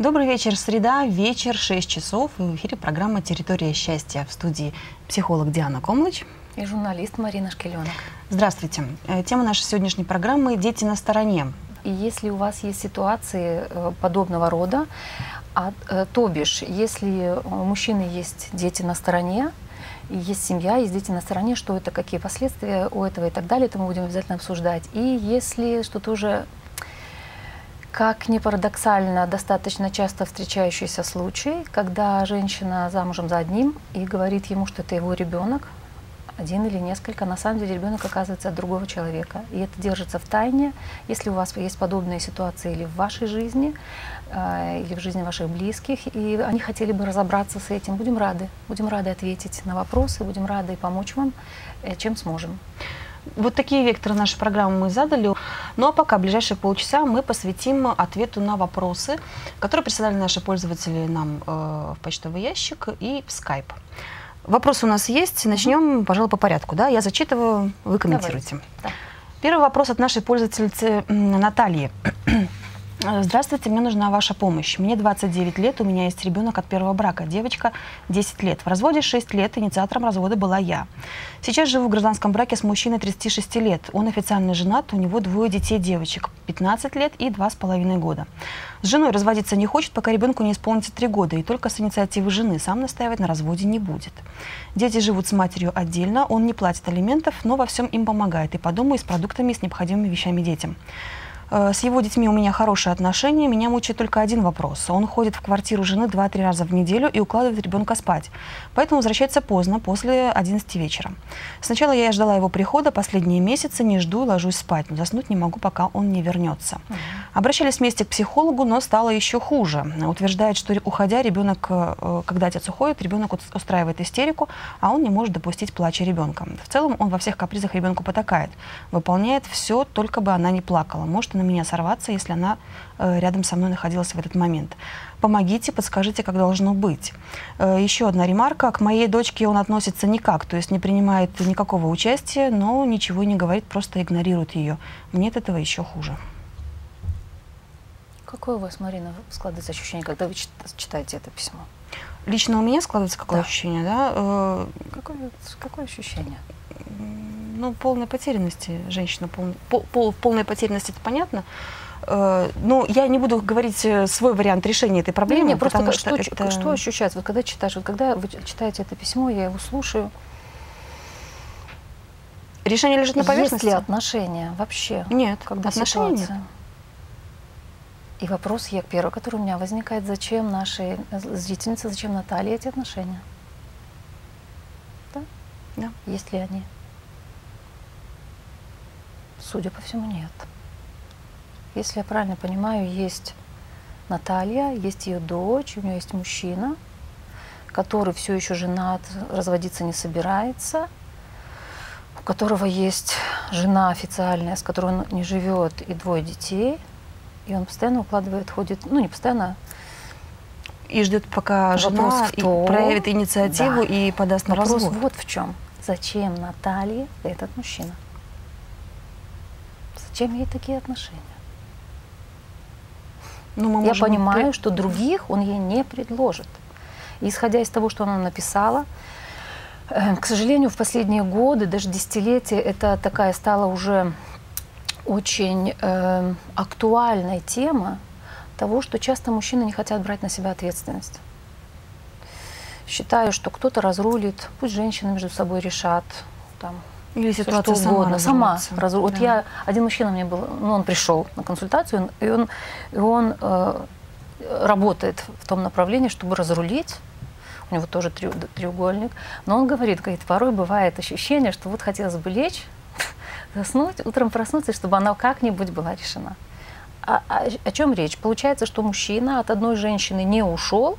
Добрый вечер. Среда, вечер, 6 часов. И в эфире программа «Территория счастья» в студии психолог Диана Комлыч. И журналист Марина Шкеленок. Здравствуйте. Э, тема нашей сегодняшней программы «Дети на стороне». И если у вас есть ситуации э, подобного рода, а, э, то бишь, если у мужчины есть дети на стороне, есть семья, есть дети на стороне, что это, какие последствия у этого и так далее, это мы будем обязательно обсуждать. И если что-то уже как ни парадоксально, достаточно часто встречающийся случай, когда женщина замужем за одним и говорит ему, что это его ребенок, один или несколько, на самом деле ребенок оказывается от другого человека. И это держится в тайне. Если у вас есть подобные ситуации или в вашей жизни, э, или в жизни ваших близких, и они хотели бы разобраться с этим, будем рады. Будем рады ответить на вопросы, будем рады помочь вам, э, чем сможем. Вот такие векторы нашей программы мы задали. Ну а пока, ближайшие полчаса, мы посвятим ответу на вопросы, которые присылали наши пользователи нам э, в почтовый ящик и в скайп. Вопросы у нас есть. Начнем, пожалуй, по порядку. Да? Я зачитываю, вы комментируете. Да. Первый вопрос от нашей пользовательницы Натальи. Здравствуйте, мне нужна ваша помощь. Мне 29 лет, у меня есть ребенок от первого брака, девочка 10 лет. В разводе 6 лет, инициатором развода была я. Сейчас живу в гражданском браке с мужчиной 36 лет. Он официально женат, у него двое детей девочек, 15 лет и 2,5 года. С женой разводиться не хочет, пока ребенку не исполнится 3 года, и только с инициативы жены сам настаивать на разводе не будет. Дети живут с матерью отдельно, он не платит алиментов, но во всем им помогает, и по дому, и с продуктами, и с необходимыми вещами детям. Э, с его детьми у меня хорошие отношения. Меня мучает только один вопрос. Он ходит в квартиру жены 2-3 раза в неделю и укладывает ребенка спать. Поэтому возвращается поздно, после 11 вечера. Сначала я ждала его прихода, последние месяцы не жду ложусь спать. Но заснуть не могу, пока он не вернется. Угу. Обращались вместе к психологу, но стало еще хуже. Утверждает, что уходя, ребенок, э, когда отец уходит, ребенок устраивает истерику, а он не может допустить плача ребенка. В целом он во всех капризах ребенку потакает. Выполняет все, только бы она не плакала. Может на меня сорваться, если она э, рядом со мной находилась в этот момент. Помогите, подскажите, как должно быть. Э, еще одна ремарка. К моей дочке он относится никак, то есть не принимает никакого участия, но ничего не говорит, просто игнорирует ее. Мне от этого еще хуже. Какое у вас, Марина, складывается ощущение, когда вы читаете это письмо? Лично у меня складывается какое да. ощущение, да? Э, какое, какое ощущение? Ну, полной потерянности женщина, пол, пол, пол, полной потерянности, это понятно. Э, но я не буду говорить э, свой вариант решения этой проблемы. Не, не, просто что, это... что ощущается? Вот когда читаешь, вот когда вы читаете это письмо, я его слушаю. Решение лежит на поверхности? Есть ли отношения вообще? Нет, когда отношений ситуация? нет. И вопрос я первый, который у меня возникает, зачем нашей зрительнице, зачем Наталье эти отношения? Да? Да. Есть ли они? Судя по всему, нет. Если я правильно понимаю, есть Наталья, есть ее дочь, у нее есть мужчина, который все еще женат, разводиться не собирается, у которого есть жена официальная, с которой он не живет, и двое детей, и он постоянно укладывает, ходит, ну не постоянно, и ждет, пока Вопрос жена в проявит инициативу да. и подаст на Вопрос развод. вот в чем. Зачем Наталье этот мужчина? Зачем ей такие отношения? Ну, мы Я понимаю, при... что других он ей не предложит. И исходя из того, что она написала, э, к сожалению, в последние годы, даже десятилетия, это такая стала уже очень э, актуальная тема того, что часто мужчины не хотят брать на себя ответственность. Считаю, что кто-то разрулит, пусть женщины между собой решат, там, или ситуация что угодно. сама. Сама. Раз, да. Вот я, один мужчина мне был, ну, он пришел на консультацию, и он, и он э, работает в том направлении, чтобы разрулить. У него тоже треугольник. Но он говорит, говорит, порой бывает ощущение, что вот хотелось бы лечь, заснуть, утром проснуться, чтобы она как-нибудь была решена. А, а, о чем речь? Получается, что мужчина от одной женщины не ушел,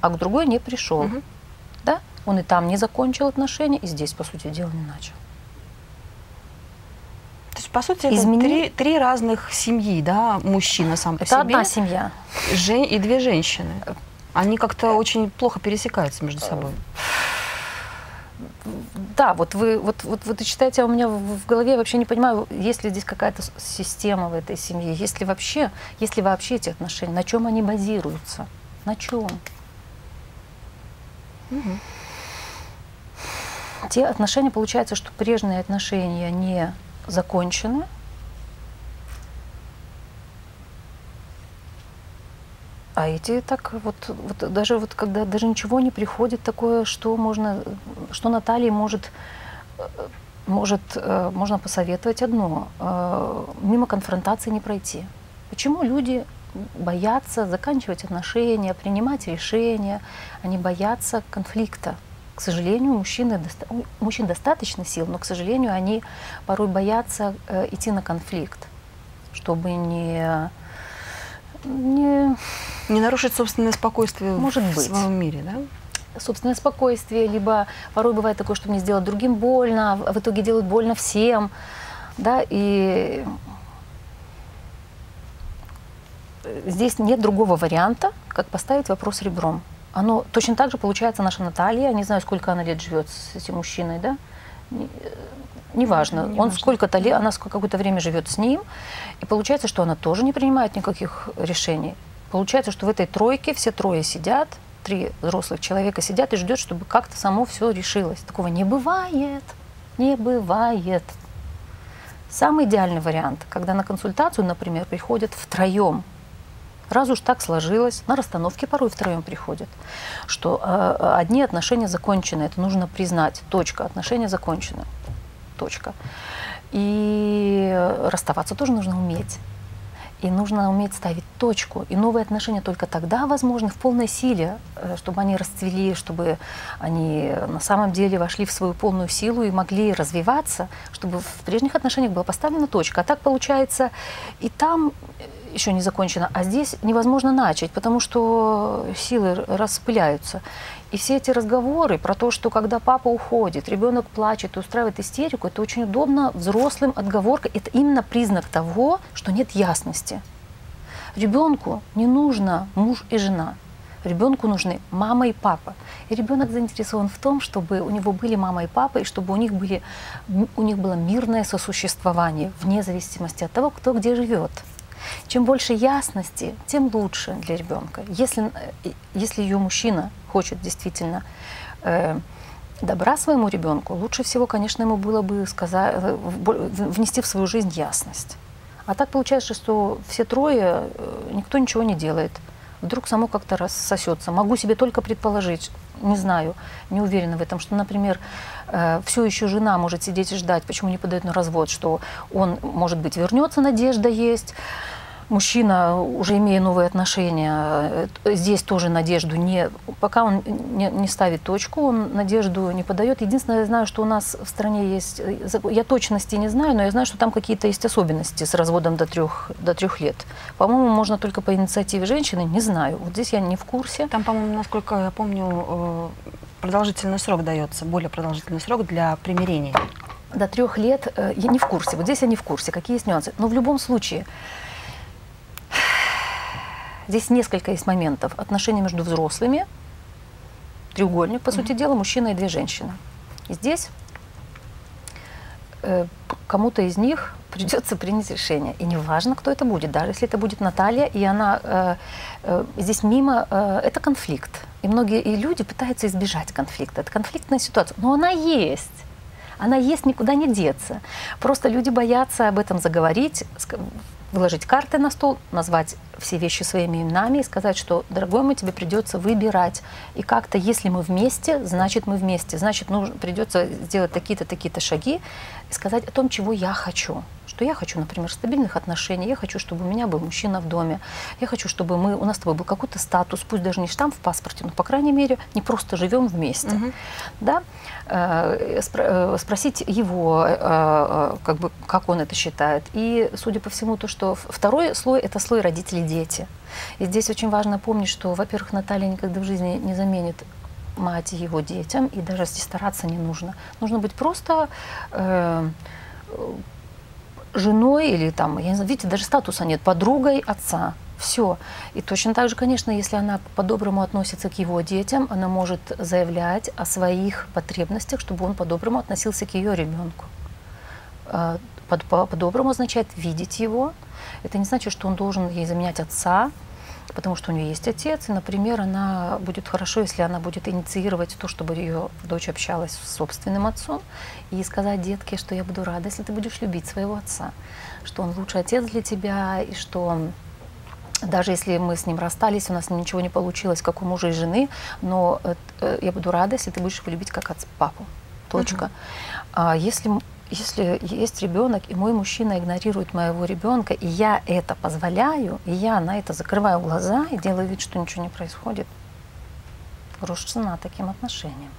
а к другой не пришел. Угу. Да? Он и там не закончил отношения, и здесь, по сути дела, не начал. То есть, по сути, это Измени... три, три разных семьи, да, мужчина сам по это себе. Это одна семья. Жен... И две женщины. Они как-то очень плохо пересекаются между собой. да, вот вы, вот, вот, вот вы читаете, а у меня в, в голове я вообще не понимаю, есть ли здесь какая-то система в этой семье, есть ли вообще, есть ли вообще эти отношения, на чем они базируются, на чем? Угу. Те отношения, получается, что прежние отношения не закончены, А эти так вот, вот даже вот когда даже ничего не приходит такое, что можно, что Наталье может, может, э, можно посоветовать одно, э, мимо конфронтации не пройти. Почему люди боятся заканчивать отношения, принимать решения, они боятся конфликта. К сожалению, мужчины, у мужчин достаточно сил, но, к сожалению, они порой боятся э, идти на конфликт, чтобы не не... Не нарушить собственное спокойствие Может в быть. своем мире, да? собственное спокойствие, либо порой бывает такое, что мне сделать другим больно, а в итоге делают больно всем, да, и здесь нет другого варианта, как поставить вопрос ребром. Оно точно так же получается наша Наталья, не знаю, сколько она лет живет с этим мужчиной, да, неважно, не он сколько-то лет, она какое-то время живет с ним, и получается, что она тоже не принимает никаких решений. Получается, что в этой тройке все трое сидят, три взрослых человека сидят и ждет, чтобы как-то само все решилось. Такого не бывает, не бывает. Самый идеальный вариант, когда на консультацию, например, приходят втроем. Раз уж так сложилось, на расстановке порой втроем приходят, что э, одни отношения закончены, это нужно признать, точка, отношения закончены точка. И расставаться тоже нужно уметь. И нужно уметь ставить точку. И новые отношения только тогда возможны в полной силе, э, чтобы они расцвели, чтобы они на самом деле вошли в свою полную силу и могли развиваться, чтобы в прежних отношениях была поставлена точка. А так получается, и там еще не закончено, а здесь невозможно начать, потому что силы распыляются. И все эти разговоры про то, что когда папа уходит, ребенок плачет и устраивает истерику, это очень удобно взрослым отговорка. Это именно признак того, что нет ясности. Ребенку не нужно муж и жена. Ребенку нужны мама и папа. И ребенок заинтересован в том, чтобы у него были мама и папа, и чтобы у них, были, у них было мирное сосуществование, вне зависимости от того, кто где живет. Чем больше ясности, тем лучше для ребенка. Если, э, если ее мужчина хочет действительно э, добра своему ребенку, лучше всего, конечно, ему было бы сказать, э, внести в свою жизнь ясность. А так получается, что все трое, э, никто ничего не делает. Вдруг само как-то рассосется. Могу себе только предположить, не знаю, не уверена в этом, что, например, э, все еще жена может сидеть и ждать, почему не подает на развод, что он, может быть, вернется, надежда есть мужчина, уже имея новые отношения, э, здесь тоже надежду не... Пока он не, не ставит точку, он надежду не подает. Единственное, я знаю, что у нас в стране есть... Э, я точности не знаю, но я знаю, что там какие-то есть особенности с разводом до трех, до трех лет. По-моему, можно только по инициативе женщины, не знаю. Вот здесь я не в курсе. Там, по-моему, насколько я помню, э, продолжительный срок дается, более продолжительный срок для примирения. До трех лет я не в курсе. Вот здесь я не в курсе, какие есть нюансы. Но в любом случае, Здесь несколько есть моментов. Отношения между взрослыми, треугольник, по mm-hmm. сути дела, мужчина и две женщины. И здесь э, кому-то из них придется принять решение. И неважно, кто это будет, даже если это будет Наталья, и она э, э, здесь мимо, э, это конфликт. И многие и люди пытаются избежать конфликта. Это конфликтная ситуация. Но она есть. Она есть, никуда не деться. Просто люди боятся об этом заговорить, выложить карты на стол, назвать все вещи своими именами и сказать, что, дорогой мой, тебе придется выбирать. И как-то, если мы вместе, значит мы вместе. Значит, нужно, придется сделать такие-то, такие-то шаги и сказать о том, чего я хочу что я хочу, например, стабильных отношений, я хочу, чтобы у меня был мужчина в доме, я хочу, чтобы мы, у нас с тобой был какой-то статус, пусть даже не штамп в паспорте, но, по крайней мере, не просто живем вместе. Угу. Да? Э, спро- э, спросить его, э, э, как, бы, как он это считает. И, судя по всему, то, что второй слой – это слой родителей-дети. И здесь очень важно помнить, что, во-первых, Наталья никогда в жизни не заменит мать его детям, и даже здесь стараться не нужно. Нужно быть просто э, женой или там, я не знаю, видите, даже статуса нет, подругой отца. Все. И точно так же, конечно, если она по-доброму относится к его детям, она может заявлять о своих потребностях, чтобы он по-доброму относился к ее ребенку. По-доброму означает видеть его. Это не значит, что он должен ей заменять отца, потому что у нее есть отец, и, например, она будет хорошо, если она будет инициировать то, чтобы ее дочь общалась с собственным отцом, и сказать детке, что я буду рада, если ты будешь любить своего отца, что он лучший отец для тебя, и что даже если мы с ним расстались, у нас ничего не получилось, как у мужа и жены, но э, я буду рада, если ты будешь его любить как отца, папу. Точка. Угу. А если если есть ребенок, и мой мужчина игнорирует моего ребенка, и я это позволяю, и я на это закрываю глаза и делаю вид, что ничего не происходит, грош цена таким отношениям.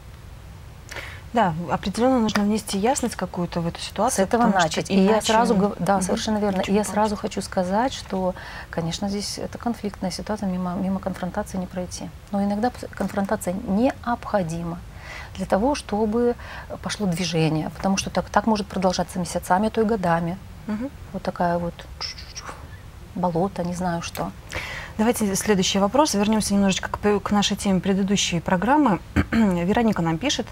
Да, определенно нужно внести ясность какую-то в эту ситуацию. С этого начать. И я сразу, да, совершенно верно. И я сразу хочу сказать, что, конечно, здесь это конфликтная ситуация, мимо, мимо конфронтации не пройти. Но иногда конфронтация необходима для того, чтобы пошло движение, потому что так, так может продолжаться месяцами, а то и годами. Угу. Вот такая вот болото, не знаю что. Давайте следующий вопрос. Вернемся немножечко к, к нашей теме предыдущей программы. Вероника нам пишет.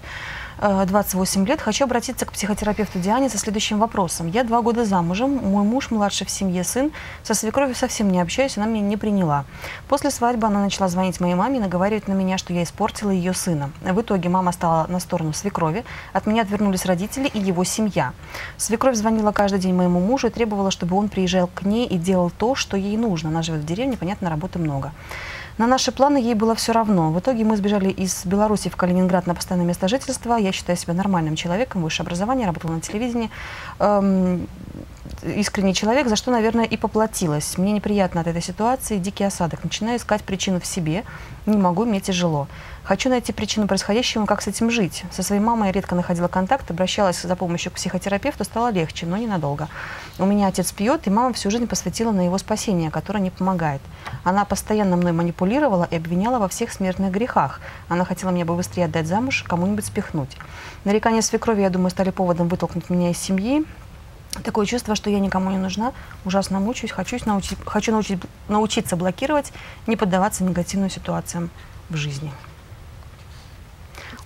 28 э, лет. Хочу обратиться к психотерапевту Диане со следующим вопросом. Я два года замужем, мой муж младший в семье сын, со свекровью совсем не общаюсь, она меня не приняла. После свадьбы она начала звонить моей маме и наговаривать на меня, что я испортила ее сына. В итоге мама стала на сторону свекрови, от меня отвернулись родители и его семья. Свекровь звонила каждый день моему мужу и требовала, чтобы он приезжал к ней и делал то, что ей нужно. Она живет в деревне, понятно, работы много. На наши планы ей было все равно. В итоге мы сбежали из Беларуси в Калининград на постоянное место жительства. Я считаю себя нормальным человеком, высшее образование, работала на телевидении. Эм, искренний человек, за что, наверное, и поплатилась. Мне неприятно от этой ситуации, дикий осадок. Начинаю искать причину в себе, не могу, мне тяжело. Хочу найти причину происходящего, как с этим жить. Со своей мамой я редко находила контакт, обращалась за помощью к психотерапевту, стало легче, но ненадолго. У меня отец пьет, и мама всю жизнь посвятила на его спасение, которое не помогает. Она постоянно мной манипулировала и обвиняла во всех смертных грехах. Она хотела меня бы быстрее отдать замуж, кому-нибудь спихнуть. Нарекания свекрови, я думаю, стали поводом вытолкнуть меня из семьи. Такое чувство, что я никому не нужна, ужасно мучаюсь, хочу, научить, хочу научить, научиться блокировать, не поддаваться негативным ситуациям в жизни.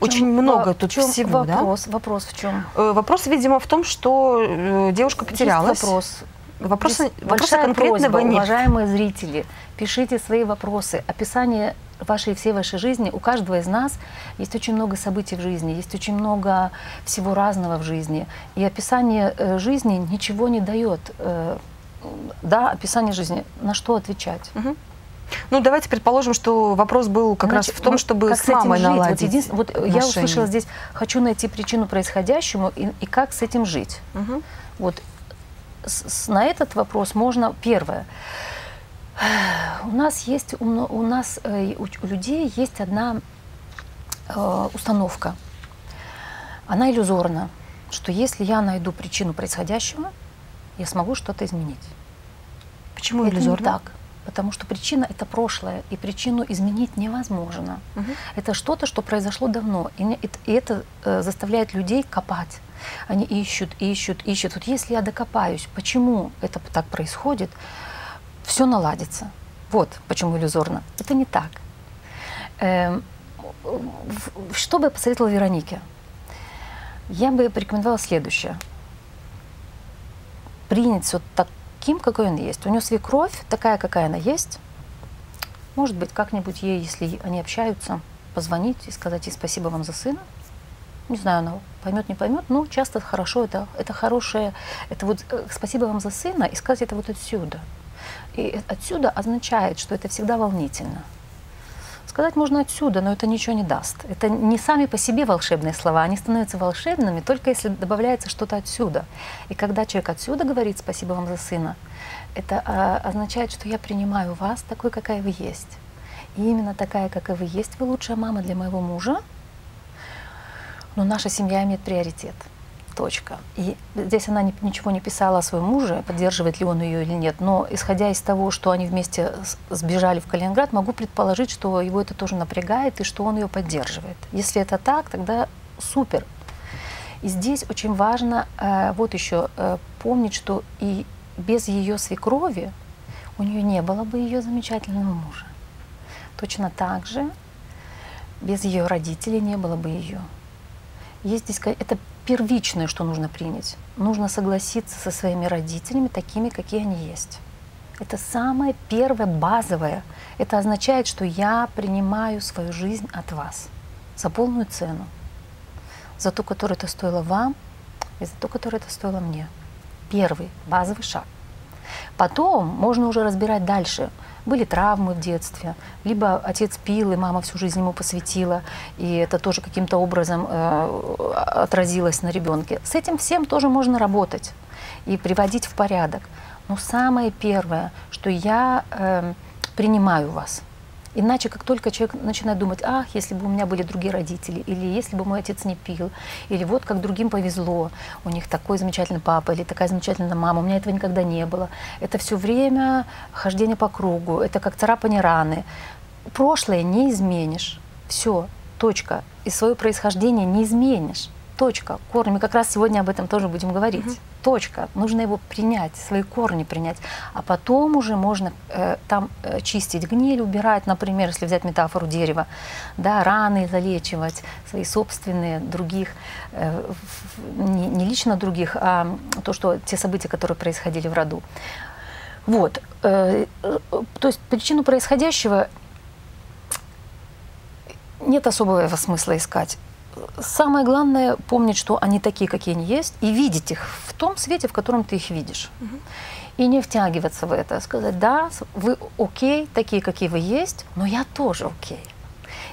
Очень чем, много тут чем всего, вопрос, да? Вопрос в чем? Э, вопрос, видимо, в том, что э, девушка потерялась. Есть вопрос. Вопроса, вопроса конкретного просьба, нет. Уважаемые зрители, пишите свои вопросы. Описание вашей всей вашей жизни, у каждого из нас есть очень много событий в жизни, есть очень много всего разного в жизни. И описание э, жизни ничего не дает. Э, да, описание жизни, на что отвечать? Угу. Ну, давайте предположим, что вопрос был как Значит, раз в том, чтобы как с мамой жить? наладить Вот, вот я услышала здесь, хочу найти причину происходящему и, и как с этим жить. Угу. Вот с, с, на этот вопрос можно первое. У нас есть, у, у нас, э, у, у людей есть одна э, установка. Она иллюзорна, что если я найду причину происходящего, я смогу что-то изменить. Почему это иллюзорно? Не так. Потому что причина это прошлое, и причину изменить невозможно. Угу. Это что-то, что произошло давно, и, и это э, заставляет людей копать. Они ищут, ищут, ищут. Вот если я докопаюсь, почему это так происходит, все наладится. Вот почему иллюзорно. Это не так. Эм, что бы я посоветовала Веронике? Я бы порекомендовала следующее. Принять все таким, какой он есть. У него свекровь такая, какая она есть. Может быть, как-нибудь ей, если они общаются, позвонить и сказать ей спасибо вам за сына. Не знаю, она поймет, не поймет, но часто хорошо, это, это хорошее, это вот э, спасибо вам за сына, и сказать это вот отсюда. И отсюда означает, что это всегда волнительно. Сказать можно отсюда, но это ничего не даст. Это не сами по себе волшебные слова, они становятся волшебными только если добавляется что-то отсюда. И когда человек отсюда говорит «спасибо вам за сына», это а, означает, что я принимаю вас такой, какая вы есть. И именно такая, какая вы есть, вы лучшая мама для моего мужа, но наша семья имеет приоритет точка. И здесь она ничего не писала о своем муже, поддерживает ли он ее или нет, но исходя из того, что они вместе сбежали в Калининград, могу предположить, что его это тоже напрягает и что он ее поддерживает. Если это так, тогда супер. И здесь очень важно э, вот еще э, помнить, что и без ее свекрови у нее не было бы ее замечательного мужа. Точно так же без ее родителей не было бы ее. Есть здесь это первичное, что нужно принять. Нужно согласиться со своими родителями такими, какие они есть. Это самое первое, базовое. Это означает, что я принимаю свою жизнь от вас за полную цену. За ту, которую это стоило вам, и за ту, которую это стоило мне. Первый, базовый шаг. Потом можно уже разбирать дальше. Были травмы в детстве, либо отец пил, и мама всю жизнь ему посвятила, и это тоже каким-то образом э, отразилось на ребенке. С этим всем тоже можно работать и приводить в порядок. Но самое первое, что я э, принимаю вас. Иначе, как только человек начинает думать, ах, если бы у меня были другие родители, или если бы мой отец не пил, или вот как другим повезло, у них такой замечательный папа или такая замечательная мама, у меня этого никогда не было. Это все время хождение по кругу, это как царапание раны. Прошлое не изменишь. Все, точка. И свое происхождение не изменишь. Точка. Корни. Мы как раз сегодня об этом тоже будем говорить. Угу. Точка. Нужно его принять, свои корни принять. А потом уже можно э, там э, чистить гниль, убирать, например, если взять метафору дерева, да, раны залечивать, свои собственные, других, э, не, не лично других, а то, что те события, которые происходили в роду. Вот. Э, э, то есть причину происходящего нет особого смысла искать самое главное помнить, что они такие, какие они есть, и видеть их в том свете, в котором ты их видишь. Угу. И не втягиваться в это, сказать, да, вы окей, такие, какие вы есть, но я тоже окей.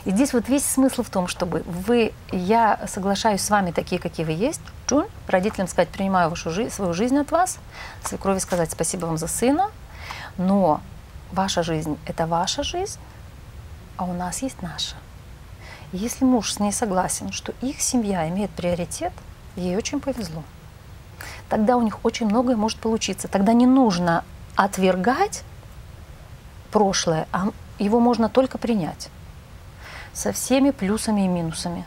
И здесь вот весь смысл в том, чтобы вы, я соглашаюсь с вами такие, какие вы есть, чун, родителям сказать, принимаю вашу жизнь, свою жизнь от вас, свекрови сказать спасибо вам за сына, но ваша жизнь – это ваша жизнь, а у нас есть наша. Если муж с ней согласен, что их семья имеет приоритет, ей очень повезло. Тогда у них очень многое может получиться. Тогда не нужно отвергать прошлое, а его можно только принять со всеми плюсами и минусами.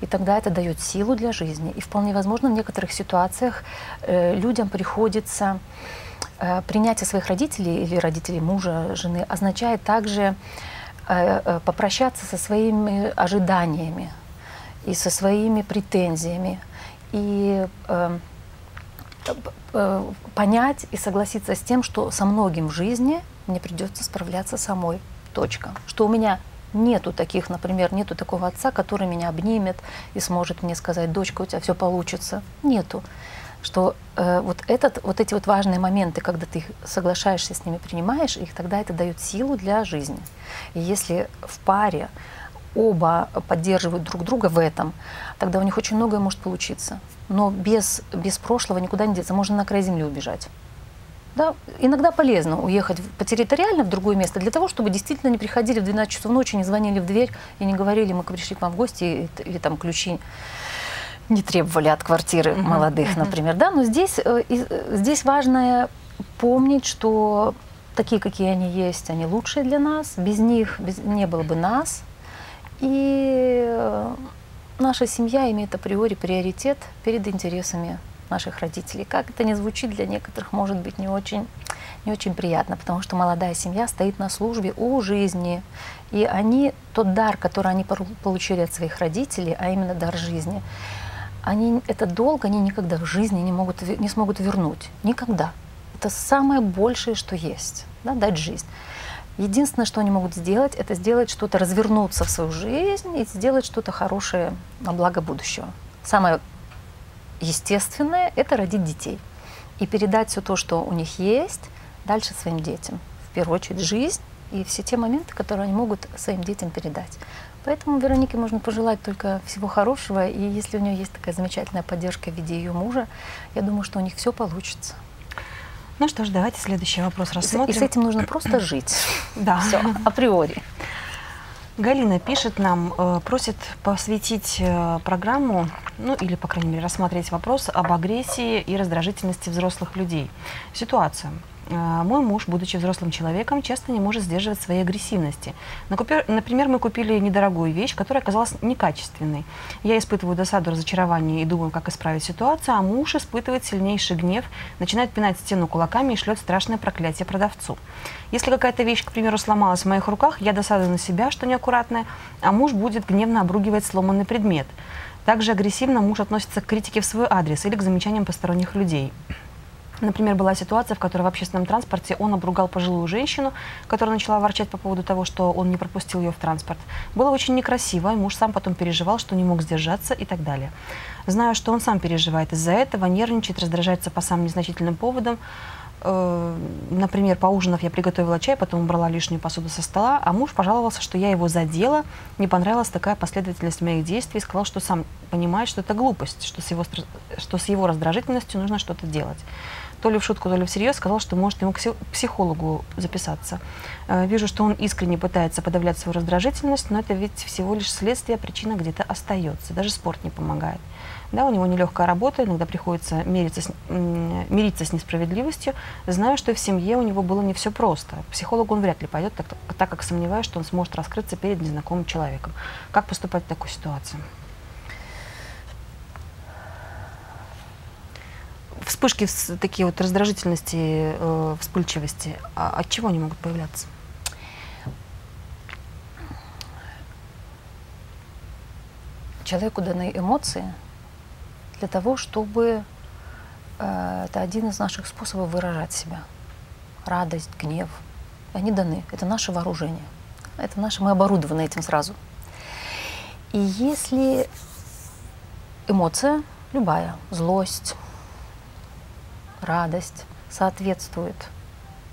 И тогда это дает силу для жизни. И вполне возможно, в некоторых ситуациях э, людям приходится э, принятие своих родителей или родителей мужа, жены означает также попрощаться со своими ожиданиями и со своими претензиями и э, понять и согласиться с тем, что со многим в жизни мне придется справляться самой. Точка. Что у меня нету таких, например, нету такого отца, который меня обнимет и сможет мне сказать, дочка, у тебя все получится. Нету что э, вот, этот, вот эти вот важные моменты, когда ты соглашаешься с ними, принимаешь их, тогда это дает силу для жизни. И если в паре оба поддерживают друг друга в этом, тогда у них очень многое может получиться. Но без, без прошлого никуда не деться. Можно на край земли убежать. Да, иногда полезно уехать потерриториально в другое место для того, чтобы действительно не приходили в 12 часов ночи, не звонили в дверь и не говорили, мы пришли к вам в гости, или, или там ключи не требовали от квартиры uh-huh. молодых, uh-huh. например, да, но здесь, э, э, здесь важно помнить, что такие, какие они есть, они лучшие для нас, без них без, не было бы нас, и э, наша семья имеет априори приоритет перед интересами наших родителей. Как это не звучит для некоторых, может быть не очень, не очень приятно, потому что молодая семья стоит на службе у жизни, и они тот дар, который они получили от своих родителей, а именно дар жизни, они этот долг они никогда в жизни не, могут, не смогут вернуть. Никогда. Это самое большее, что есть. Да, дать жизнь. Единственное, что они могут сделать, это сделать что-то, развернуться в свою жизнь и сделать что-то хорошее на благо будущего. Самое естественное – это родить детей и передать все то, что у них есть, дальше своим детям. В первую очередь жизнь и все те моменты, которые они могут своим детям передать. Поэтому Веронике можно пожелать только всего хорошего. И если у нее есть такая замечательная поддержка в виде ее мужа, я думаю, что у них все получится. Ну что ж, давайте следующий вопрос рассмотрим. И с этим нужно просто жить. Да. Все, априори. Галина пишет нам, э, просит посвятить э, программу, ну или, по крайней мере, рассмотреть вопрос об агрессии и раздражительности взрослых людей. Ситуация. А, мой муж, будучи взрослым человеком, часто не может сдерживать своей агрессивности. Например, мы купили недорогую вещь, которая оказалась некачественной. Я испытываю досаду, разочарование и думаю, как исправить ситуацию, а муж испытывает сильнейший гнев, начинает пинать стену кулаками и шлет страшное проклятие продавцу. Если какая-то вещь, к примеру, сломалась в моих руках, я досадую на себя, что неаккуратная, а муж будет гневно обругивать сломанный предмет. Также агрессивно муж относится к критике в свой адрес или к замечаниям посторонних людей. Например, была ситуация, в которой в общественном транспорте он обругал пожилую женщину, которая начала ворчать по поводу того, что он не пропустил ее в транспорт. Было очень некрасиво, и муж сам потом переживал, что не мог сдержаться и так далее. Знаю, что он сам переживает из-за этого, нервничает, раздражается по самым незначительным поводам. Э, например, поужинав, я приготовила чай, потом убрала лишнюю посуду со стола, а муж пожаловался, что я его задела, не понравилась такая последовательность моих действий, сказал, что сам понимает, что это глупость, что с его, что с его раздражительностью нужно что-то делать то ли в шутку, то ли всерьез, сказал, что может ему к психологу записаться. Э, вижу, что он искренне пытается подавлять свою раздражительность, но это ведь всего лишь следствие, причина где-то остается. Даже спорт не помогает. Да, у него нелегкая работа, иногда приходится мириться с, мириться с несправедливостью. Знаю, что в семье у него было не все просто. К психологу он вряд ли пойдет, так, так как сомневаюсь, что он сможет раскрыться перед незнакомым человеком. Как поступать в такой ситуации? Вспышки такие вот раздражительности, э, вспыльчивости, а от чего они могут появляться? Человеку даны эмоции для того, чтобы э, это один из наших способов выражать себя. Радость, гнев. Они даны. Это наше вооружение. Это наше, мы оборудованы этим сразу. И если эмоция, любая, злость, радость соответствует,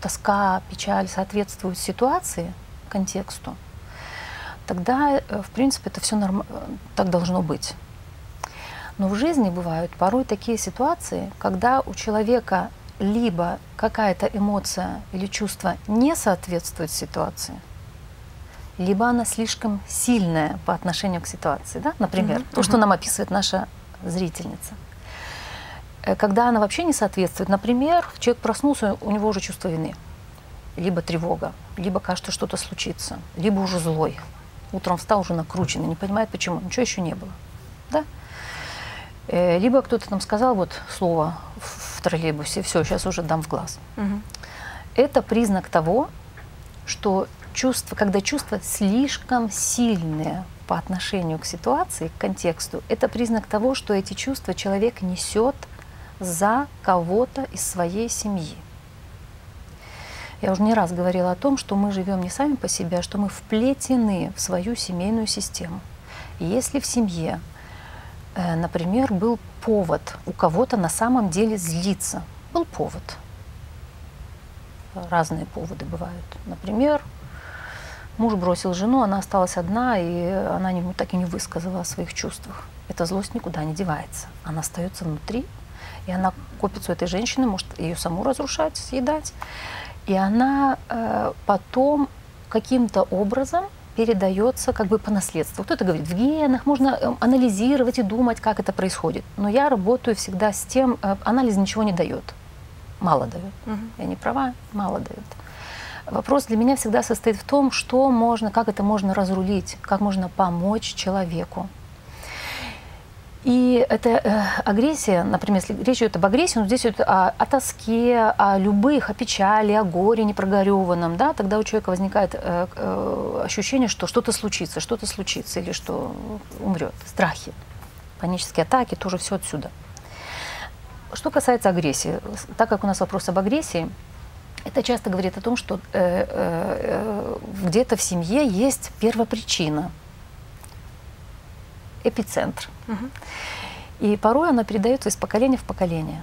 тоска, печаль соответствуют ситуации, контексту, тогда, э, в принципе, это все норм... так должно быть. Но в жизни бывают порой такие ситуации, когда у человека либо какая-то эмоция или чувство не соответствует ситуации, либо она слишком сильная по отношению к ситуации. Да? Например, mm-hmm. то, что нам описывает наша зрительница – Э, когда она вообще не соответствует, например, человек проснулся, у него уже чувство вины, либо тревога, либо кажется, что-то случится, либо уже злой. Утром встал уже накрученный, не понимает почему, ничего еще не было. Да? Э, либо кто-то нам сказал вот слово в троллейбусе, все, сейчас уже дам в глаз. Угу. Это признак того, что чувство, когда чувства слишком сильные по отношению к ситуации, к контексту, это признак того, что эти чувства человек несет за кого-то из своей семьи. Я уже не раз говорила о том, что мы живем не сами по себе, а что мы вплетены в свою семейную систему. И если в семье, э, например, был повод у кого-то на самом деле злиться, был повод. Разные поводы бывают. Например, муж бросил жену, она осталась одна, и она так и не высказала о своих чувствах. Эта злость никуда не девается. Она остается внутри, и она копится у этой женщины, может ее саму разрушать, съедать. И она э, потом каким-то образом передается как бы по наследству. Кто-то говорит, в генах можно э, анализировать и думать, как это происходит. Но я работаю всегда с тем, э, анализ ничего не дает, мало дает. Угу. Я не права, мало дает. Вопрос для меня всегда состоит в том, что можно, как это можно разрулить, как можно помочь человеку. И эта э, агрессия, например, если речь идет об агрессии, ну, здесь идет о, о тоске, о любых, о печали, о горе непрогореванном, да, тогда у человека возникает э, э, ощущение, что что-то случится, что-то случится, или что умрет. Страхи, панические атаки, тоже все отсюда. Что касается агрессии, так как у нас вопрос об агрессии, это часто говорит о том, что э, э, э где-то в семье есть первопричина – эпицентр. Угу. И порой она передается из поколения в поколение.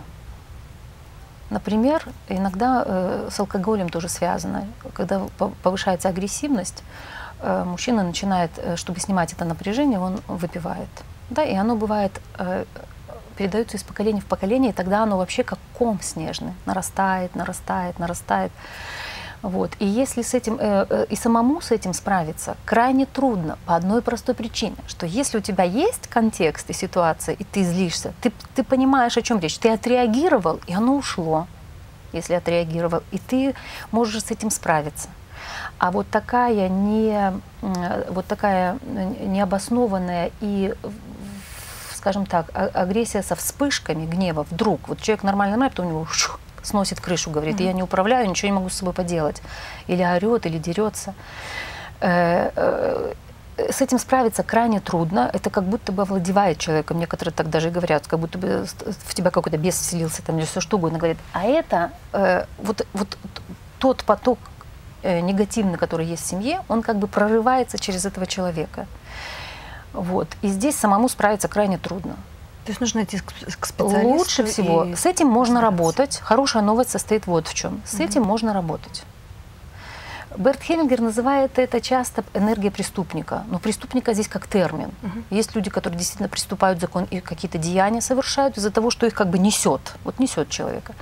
Например, иногда э, с алкоголем тоже связано. Когда повышается агрессивность, э, мужчина начинает, э, чтобы снимать это напряжение, он выпивает. Да, и оно бывает, э, передается из поколения в поколение, и тогда оно вообще как ком снежный, нарастает, нарастает, нарастает. Вот. И если с этим, э, э, и самому с этим справиться крайне трудно по одной простой причине, что если у тебя есть контекст и ситуация, и ты злишься, ты, ты понимаешь, о чем речь, ты отреагировал, и оно ушло. если отреагировал, и ты можешь с этим справиться. А вот такая не вот такая необоснованная и скажем так, а, агрессия со вспышками гнева вдруг, вот человек нормально потом у него шух, сносит крышу, говорит, я не управляю, ничего не могу с собой поделать, или орет, или дерется. Э, э, с этим справиться крайне трудно. Это как будто бы овладевает человеком. Некоторые так даже и говорят, как будто бы в тебя какой-то бес вселился, там, или все что угодно. Говорит. А это э, вот, вот тот поток негативный, который есть в семье, он как бы прорывается через этого человека. Вот. И здесь самому справиться крайне трудно. То есть нужно идти к специалисту? Лучше всего. И... С этим можно работать. Хорошая новость состоит вот в чем. С угу. этим можно работать. Берт Хемингер называет это часто энергия преступника. Но преступника здесь как термин. Угу. Есть люди, которые действительно приступают закон и какие-то деяния совершают из-за того, что их как бы несет. Вот несет человека.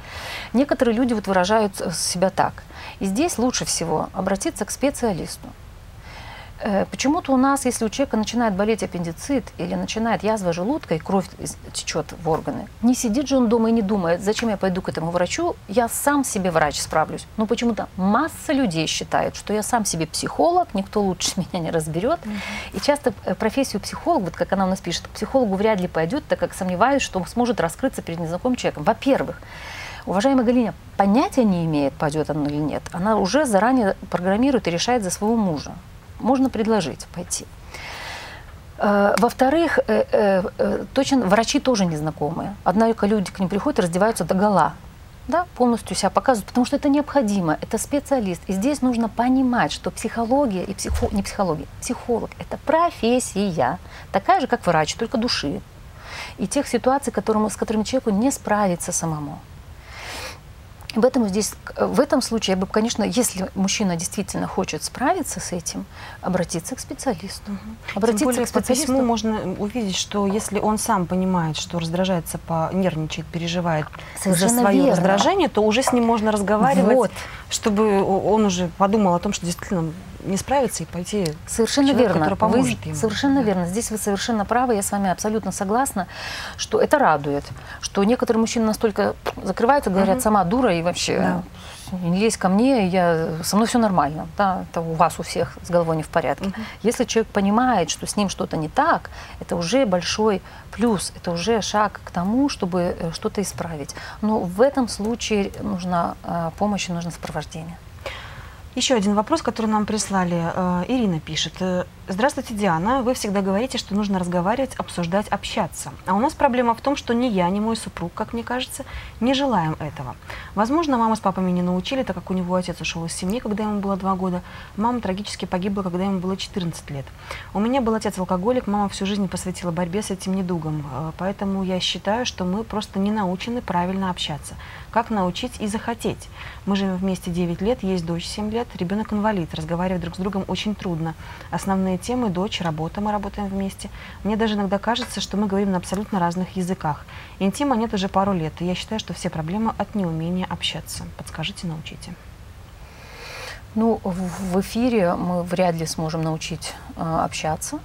Некоторые люди вот выражают себя так. И здесь лучше всего обратиться к специалисту. Э, почему-то у нас, если у человека начинает болеть аппендицит или начинает язва желудка и кровь течет в органы, не сидит же он дома и не думает, зачем я пойду к этому врачу, я сам себе врач справлюсь. Но почему-то масса людей считает, что я сам себе психолог, никто лучше меня не разберет. И часто э, профессию психолога, вот как она у нас пишет, к психологу вряд ли пойдет, так как сомневаюсь, что он сможет раскрыться перед незнакомым человеком. Во-первых, Уважаемая Галина понятия не имеет, пойдет она или нет. Она уже заранее программирует и решает за своего мужа можно предложить пойти. Э, во-вторых, э, э, точно врачи тоже незнакомые. Однако люди к ним приходят и раздеваются до гола, да, полностью себя показывают, потому что это необходимо, это специалист. И здесь нужно понимать, что психология и психо, не психология, психолог – это профессия, такая же, как врач, только души. И тех ситуаций, которому, с которыми человеку не справиться самому. Поэтому здесь, в этом случае, я бы, конечно, если мужчина действительно хочет справиться с этим, обратиться к специалисту. Угу. Обратиться Тем более, к специалисту. По письму можно увидеть, что если он сам понимает, что раздражается, по, нервничает, переживает за свое верно. раздражение, то уже с ним можно разговаривать, вот. чтобы он уже подумал о том, что действительно не справиться и пойти совершенно к человеку, верно. поможет вы, ему. Совершенно да. верно. Здесь вы совершенно правы, я с вами абсолютно согласна, что это радует, что некоторые мужчины настолько закрываются, говорят, угу. сама дура и вообще да. не лезь ко мне, я, со мной все нормально, да, это у вас у всех с головой не в порядке. Угу. Если человек понимает, что с ним что-то не так, это уже большой плюс, это уже шаг к тому, чтобы э, что-то исправить. Но в этом случае нужна э, помощь и нужно сопровождение. Еще один вопрос, который нам прислали. Э, Ирина пишет. «Э, Здравствуйте, Диана. Вы всегда говорите, что нужно разговаривать, обсуждать, общаться. А у нас проблема в том, что ни я, ни мой супруг, как мне кажется, не желаем этого. Возможно, мама с папой меня научили, так как у него отец ушел из семьи, когда ему было два года. Мама трагически погибла, когда ему было 14 лет. У меня был отец алкоголик, мама всю жизнь посвятила борьбе с этим недугом. Э, поэтому я считаю, что мы просто не научены правильно общаться. Как научить и захотеть? Мы живем вместе 9 лет, есть дочь 7 лет, ребенок инвалид, разговаривать друг с другом очень трудно. Основные темы – дочь, работа, мы работаем вместе. Мне даже иногда кажется, что мы говорим на абсолютно разных языках. Интима нет уже пару лет, и я считаю, что все проблемы от неумения общаться. Подскажите, научите. Ну, в эфире мы вряд ли сможем научить э, общаться.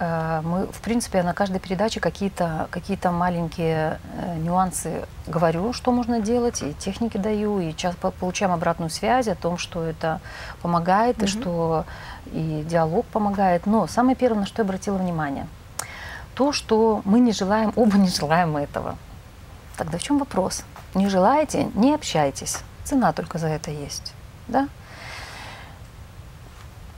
Э, мы, в принципе, на каждой передаче какие-то какие маленькие э, нюансы говорю, что можно делать, и техники даю, и часто получаем обратную связь о том, что это помогает, mm-hmm. и что и диалог помогает. Но самое первое, на что я обратила внимание, то, что мы не желаем, оба не желаем этого. Тогда в чем вопрос? Не желаете, не общайтесь. Цена только за это есть. Да?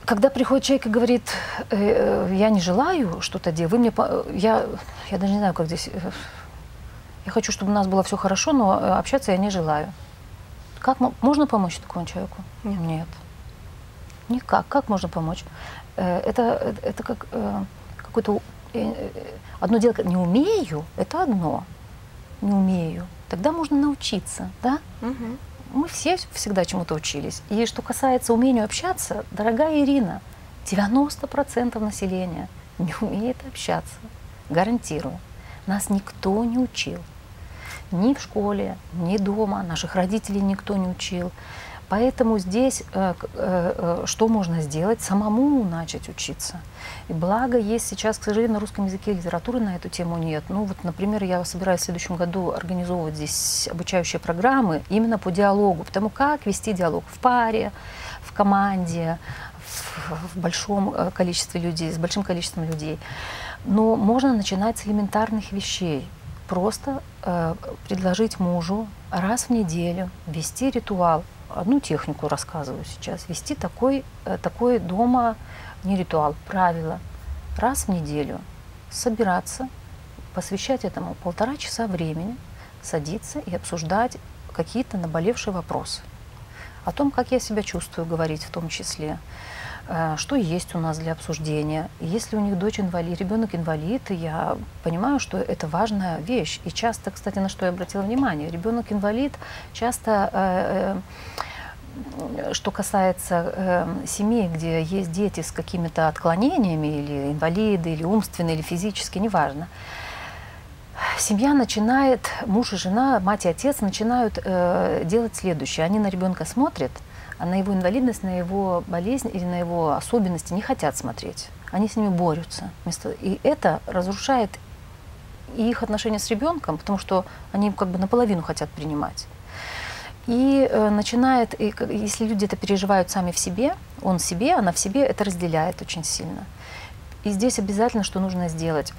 Когда приходит человек и говорит, э, э, я не желаю что-то делать, вы мне, я, я даже не знаю, как здесь, э, я хочу, чтобы у нас было все хорошо, но общаться я не желаю. Как можно помочь такому человеку? Нет. Нет. Никак. Как можно помочь? Это, это как какое-то одно дело, не умею, это одно. Не умею. Тогда можно научиться, да? Угу мы все всегда чему-то учились. И что касается умения общаться, дорогая Ирина, 90% населения не умеет общаться. Гарантирую. Нас никто не учил. Ни в школе, ни дома. Наших родителей никто не учил. Поэтому здесь э, э, что можно сделать? Самому начать учиться. И благо есть сейчас, к сожалению, на русском языке литературы на эту тему нет. Ну вот, например, я собираюсь в следующем году организовывать здесь обучающие программы именно по диалогу, потому как вести диалог в паре, в команде, в большом количестве людей, с большим количеством людей. Но можно начинать с элементарных вещей. Просто э, предложить мужу раз в неделю вести ритуал одну технику рассказываю сейчас, вести такой, э, такой дома, не ритуал, правило, раз в неделю собираться, посвящать этому полтора часа времени, садиться и обсуждать какие-то наболевшие вопросы. О том, как я себя чувствую, говорить в том числе, что есть у нас для обсуждения. Если у них дочь инвалид, ребенок инвалид, я понимаю, что это важная вещь. И часто, кстати, на что я обратила внимание, ребенок инвалид часто э, что касается э, семей, где есть дети с какими-то отклонениями, или инвалиды, или умственные, или физические, неважно, семья начинает, муж и жена, мать и отец начинают э, делать следующее. Они на ребенка смотрят, на его инвалидность, на его болезнь или на его особенности не хотят смотреть. Они с ними борются. И это разрушает и их отношения с ребенком, потому что они как бы наполовину хотят принимать. И э, начинает, и, если люди это переживают сами в себе, он в себе, она в себе, это разделяет очень сильно. И здесь обязательно, что нужно сделать,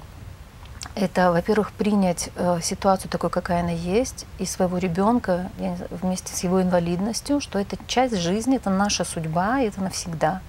это, во-первых, принять э, ситуацию такой, какая она есть, и своего ребенка вместе с его инвалидностью, что это часть жизни, это наша судьба, и это навсегда.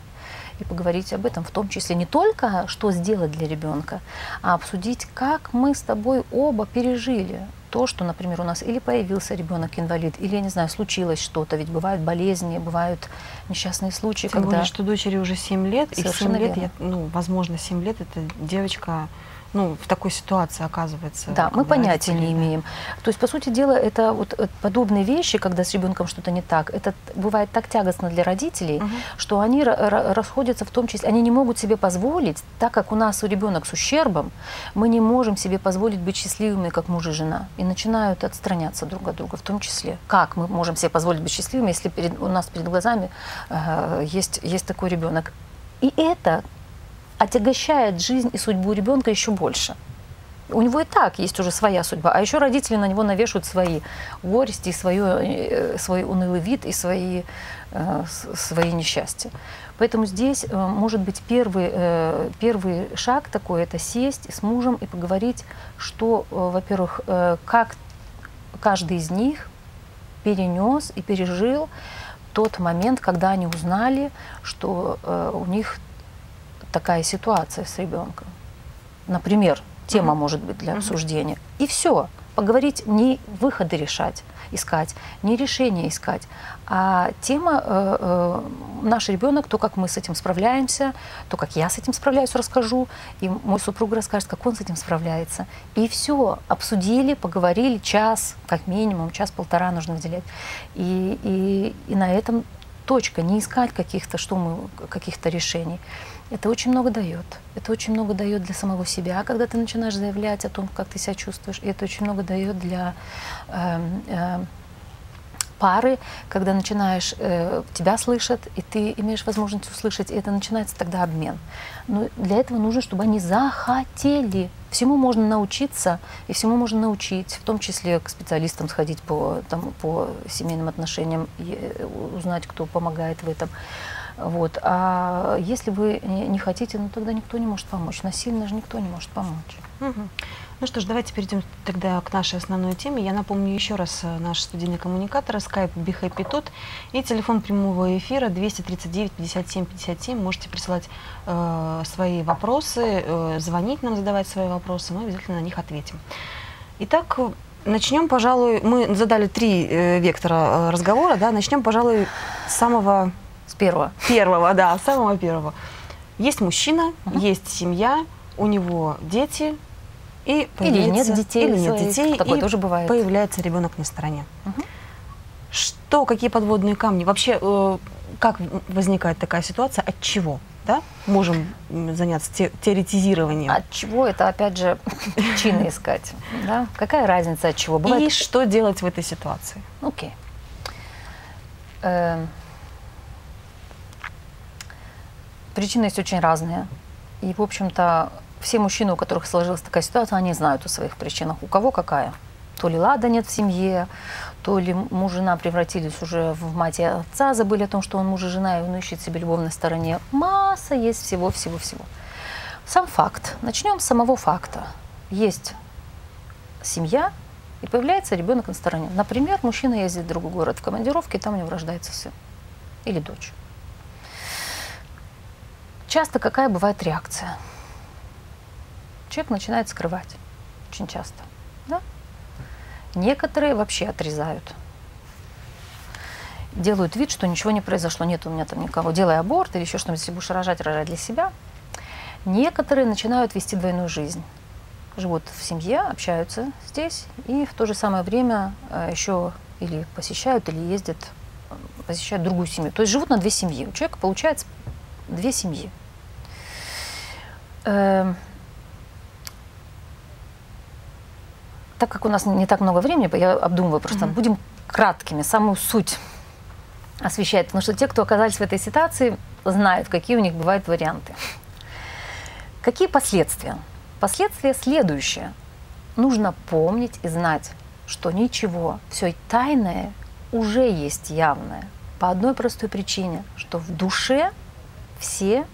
И поговорить об этом, в том числе не только, что сделать для ребенка, а обсудить, как мы с тобой оба пережили то, что, например, у нас или появился ребенок-инвалид, или, я не знаю, случилось что-то, ведь бывают болезни, бывают несчастные случаи, Тем когда... более, что дочери уже 7 лет, Совершенно и в 7 лет, верно. я, ну, возможно, 7 лет, это девочка ну, в такой ситуации оказывается. Да, мы понятия родители, не имеем. То есть, по сути дела, это вот э, подобные вещи, когда с ребенком что-то не так, это бывает так тягостно для родителей, Мгм. что они ра- расходятся в том числе, они не могут себе позволить, так как у нас у ребенок с ущербом, мы не можем себе позволить быть счастливыми, как муж и жена, и начинают отстраняться друг от друга, в том числе. Как мы можем себе позволить быть счастливыми, если перед, у нас перед глазами э, есть, есть такой ребенок? И это отягощает жизнь и судьбу ребенка еще больше. У него и так есть уже своя судьба, а еще родители на него навешивают свои горести, свое, э, свой унылый вид и свои, э, свои несчастья. Поэтому здесь, э, может быть, первый, первый шаг такой – это сесть с мужем и поговорить, что, во-первых, как каждый из них перенес и пережил тот момент, когда они узнали, что у них такая ситуация с ребенком. Например, тема Мгм. может быть для Мгм. обсуждения. И все. Поговорить, не выходы решать, искать, не решения искать, а тема э, э, наш ребенок, то, как мы с этим справляемся, то, как я с этим справляюсь, расскажу, и мой супруг расскажет, как он с этим справляется. И все, обсудили, поговорили, час, как минимум, час-полтора нужно выделять. И, и, и на этом точка, не искать каких-то, что мы, каких-то решений. Это очень много дает. Это очень много дает для самого себя, когда ты начинаешь заявлять о том, как ты себя чувствуешь. И это очень много дает для эм, эм, пары, когда начинаешь, э, тебя слышат, и ты имеешь возможность услышать, и это начинается тогда обмен. Но для этого нужно, чтобы они захотели. Всему можно научиться, и всему можно научить, в том числе к специалистам сходить по, там, по семейным отношениям, и э, узнать, кто помогает в этом. Вот. А если вы не хотите, ну тогда никто не может помочь. Насильно же никто не может помочь. Мгм. Ну что ж, давайте перейдем тогда к нашей основной теме. Я напомню еще раз э, наш студийный коммуникатор, skype BeHappyTut и телефон прямого эфира 239 57 57. Можете присылать э, свои вопросы, э, звонить нам, задавать свои вопросы, мы обязательно на них ответим. Итак, начнем, пожалуй, мы задали три э, вектора э, разговора, да, начнем, пожалуй, с самого С первого. Первого, да, самого первого. Есть мужчина, Мгм. есть семья, у него дети, и Или нет детей. или нет детей, Такое и тоже бывает. появляется ребенок на стороне. Мгм. Что, какие подводные камни? Вообще, э, как возникает такая ситуация? От чего? Да? Можем заняться те- теоретизированием. От чего это, опять же, причины искать? Да? Какая разница от чего? И Бывает что делать в этой ситуации? Окей. Эм, Причины есть очень разные. И, в общем-то, все мужчины, у которых сложилась такая ситуация, они знают о своих причинах. У кого какая? То ли лада нет в семье, то ли муж и жена превратились уже в мать и отца, забыли о том, что он муж и жена, и он ищет себе любовной стороне. Масса есть всего-всего-всего. Сам факт. Начнем с самого факта. Есть семья, и появляется ребенок на стороне. Например, мужчина ездит в другой город в командировке, и там у него рождается сын или дочь. Часто какая бывает реакция? Человек начинает скрывать. Очень часто. Да? Некоторые вообще отрезают. Делают вид, что ничего не произошло, нет у меня там никого. Делай аборт или еще что-нибудь, если будешь рожать, рожать для себя. Некоторые начинают вести двойную жизнь. Живут в семье, общаются здесь и в то же самое время э, еще или посещают, или ездят, посещают другую семью. То есть живут на две семьи. У человека получается две семьи. Эм, так как у нас не так много времени, я обдумываю просто, mm-hmm. будем краткими, самую суть освещать, потому что те, кто оказались в этой ситуации, знают, какие у них бывают варианты. Какие последствия? Последствия следующие. Нужно помнить и знать, что ничего, все тайное уже есть явное. По одной простой причине, что в душе все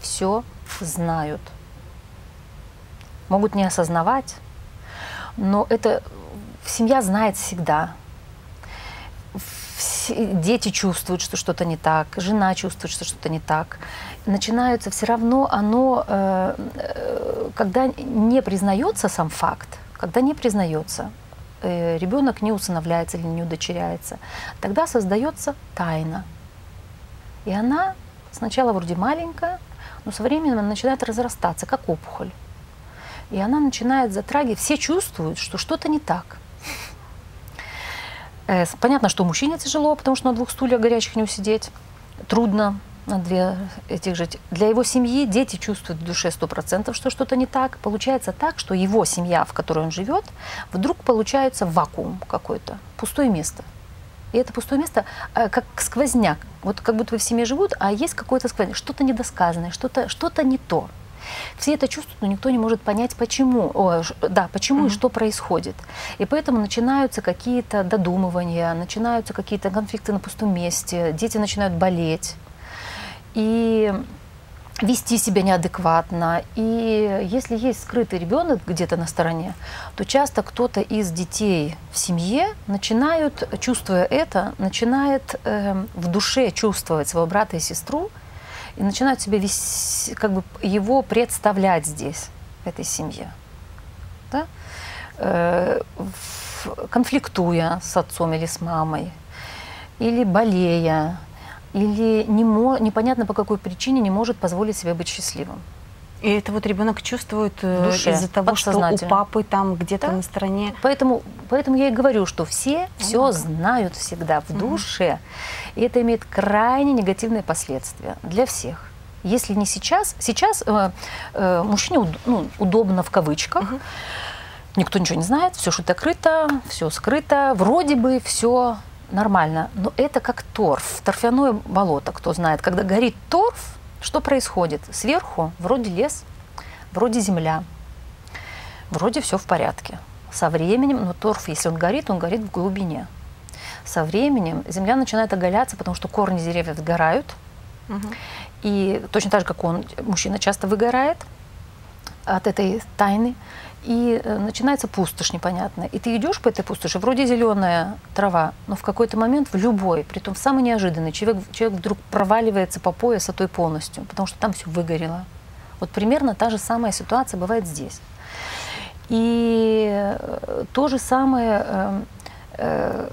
все знают. Могут не осознавать, но это семья знает всегда. Дети чувствуют, что что-то не так, жена чувствует, что что-то не так. Начинается все равно оно, э, э, когда не признается сам факт, когда не признается, э, ребенок не усыновляется или не удочеряется, тогда создается тайна. И она сначала вроде маленькая, но со временем она начинает разрастаться, как опухоль. И она начинает затрагивать, все чувствуют, что что-то не так. Э, понятно, что мужчине тяжело, потому что на двух стульях горячих не усидеть. Трудно на две этих жить. Для его семьи дети чувствуют в душе сто процентов, что что-то не так. Получается так, что его семья, в которой он живет, вдруг получается вакуум какой-то, пустое место. И это пустое место э, как сквозняк. Вот как будто вы в семье живут, а есть какое-то сквозняк, что-то недосказанное, что-то что не то. Все это чувствуют, но никто не может понять, почему, о, да, почему mm-hmm. и что происходит. И поэтому начинаются какие-то додумывания, начинаются какие-то конфликты на пустом месте, дети начинают болеть. И вести себя неадекватно. И если есть скрытый ребенок где-то на стороне, то часто кто-то из детей в семье начинают, чувствуя это, начинает э, в душе чувствовать своего брата и сестру и начинают себе весь, как бы его представлять здесь, в этой семье. Да? Э, конфликтуя с отцом или с мамой, или болея, или не мо, непонятно по какой причине не может позволить себе быть счастливым. И это вот ребенок чувствует э, из-за того, что у папы там где-то да? на стороне. Поэтому, поэтому я и говорю, что все все ага. знают всегда в душе. И это имеет крайне негативные последствия для всех. Если не сейчас, сейчас э, э, мужчине ну, удобно в кавычках. Угу. Никто ничего не знает, все шито-крыто, все скрыто, вроде бы все нормально. Но это как торф, торфяное болото, кто знает. Когда горит торф, что происходит? Сверху вроде лес, вроде земля, вроде все в порядке. Со временем, но торф, если он горит, он горит в глубине. Со временем земля начинает оголяться, потому что корни деревьев сгорают. Угу. И точно так же, как он, мужчина часто выгорает от этой тайны и э, начинается пустошь непонятная. И ты идешь по этой пустоши, вроде зеленая трава, но в какой-то момент в любой, при том самый неожиданный, человек, человек вдруг проваливается по пояс, а полностью, потому что там все выгорело. Вот примерно та же самая ситуация бывает здесь. И э, то же самое э, э,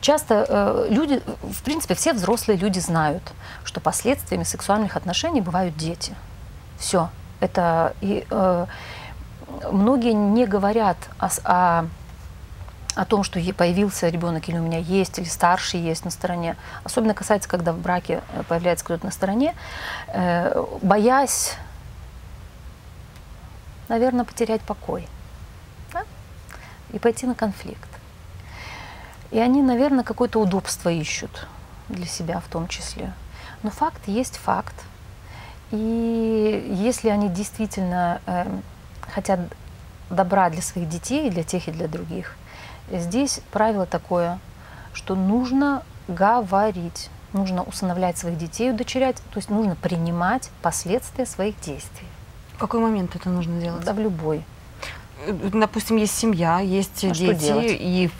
часто люди, в принципе, все взрослые люди знают, что последствиями сексуальных отношений бывают дети. Все. Это и, многие не говорят о, о, о том, что появился ребенок или у меня есть, или старший есть на стороне. Особенно касается, когда в браке э, появляется кто-то на стороне, э, боясь, наверное, потерять покой да? и пойти на конфликт. И они, наверное, какое-то удобство ищут для себя в том числе. Но факт есть факт. И если они действительно э, хотят добра для своих детей, и для тех, и для других, здесь правило такое, что нужно говорить, нужно усыновлять своих детей, удочерять, то есть нужно принимать последствия своих действий. В какой момент это нужно делать? Да в любой допустим, есть семья, есть а дети, и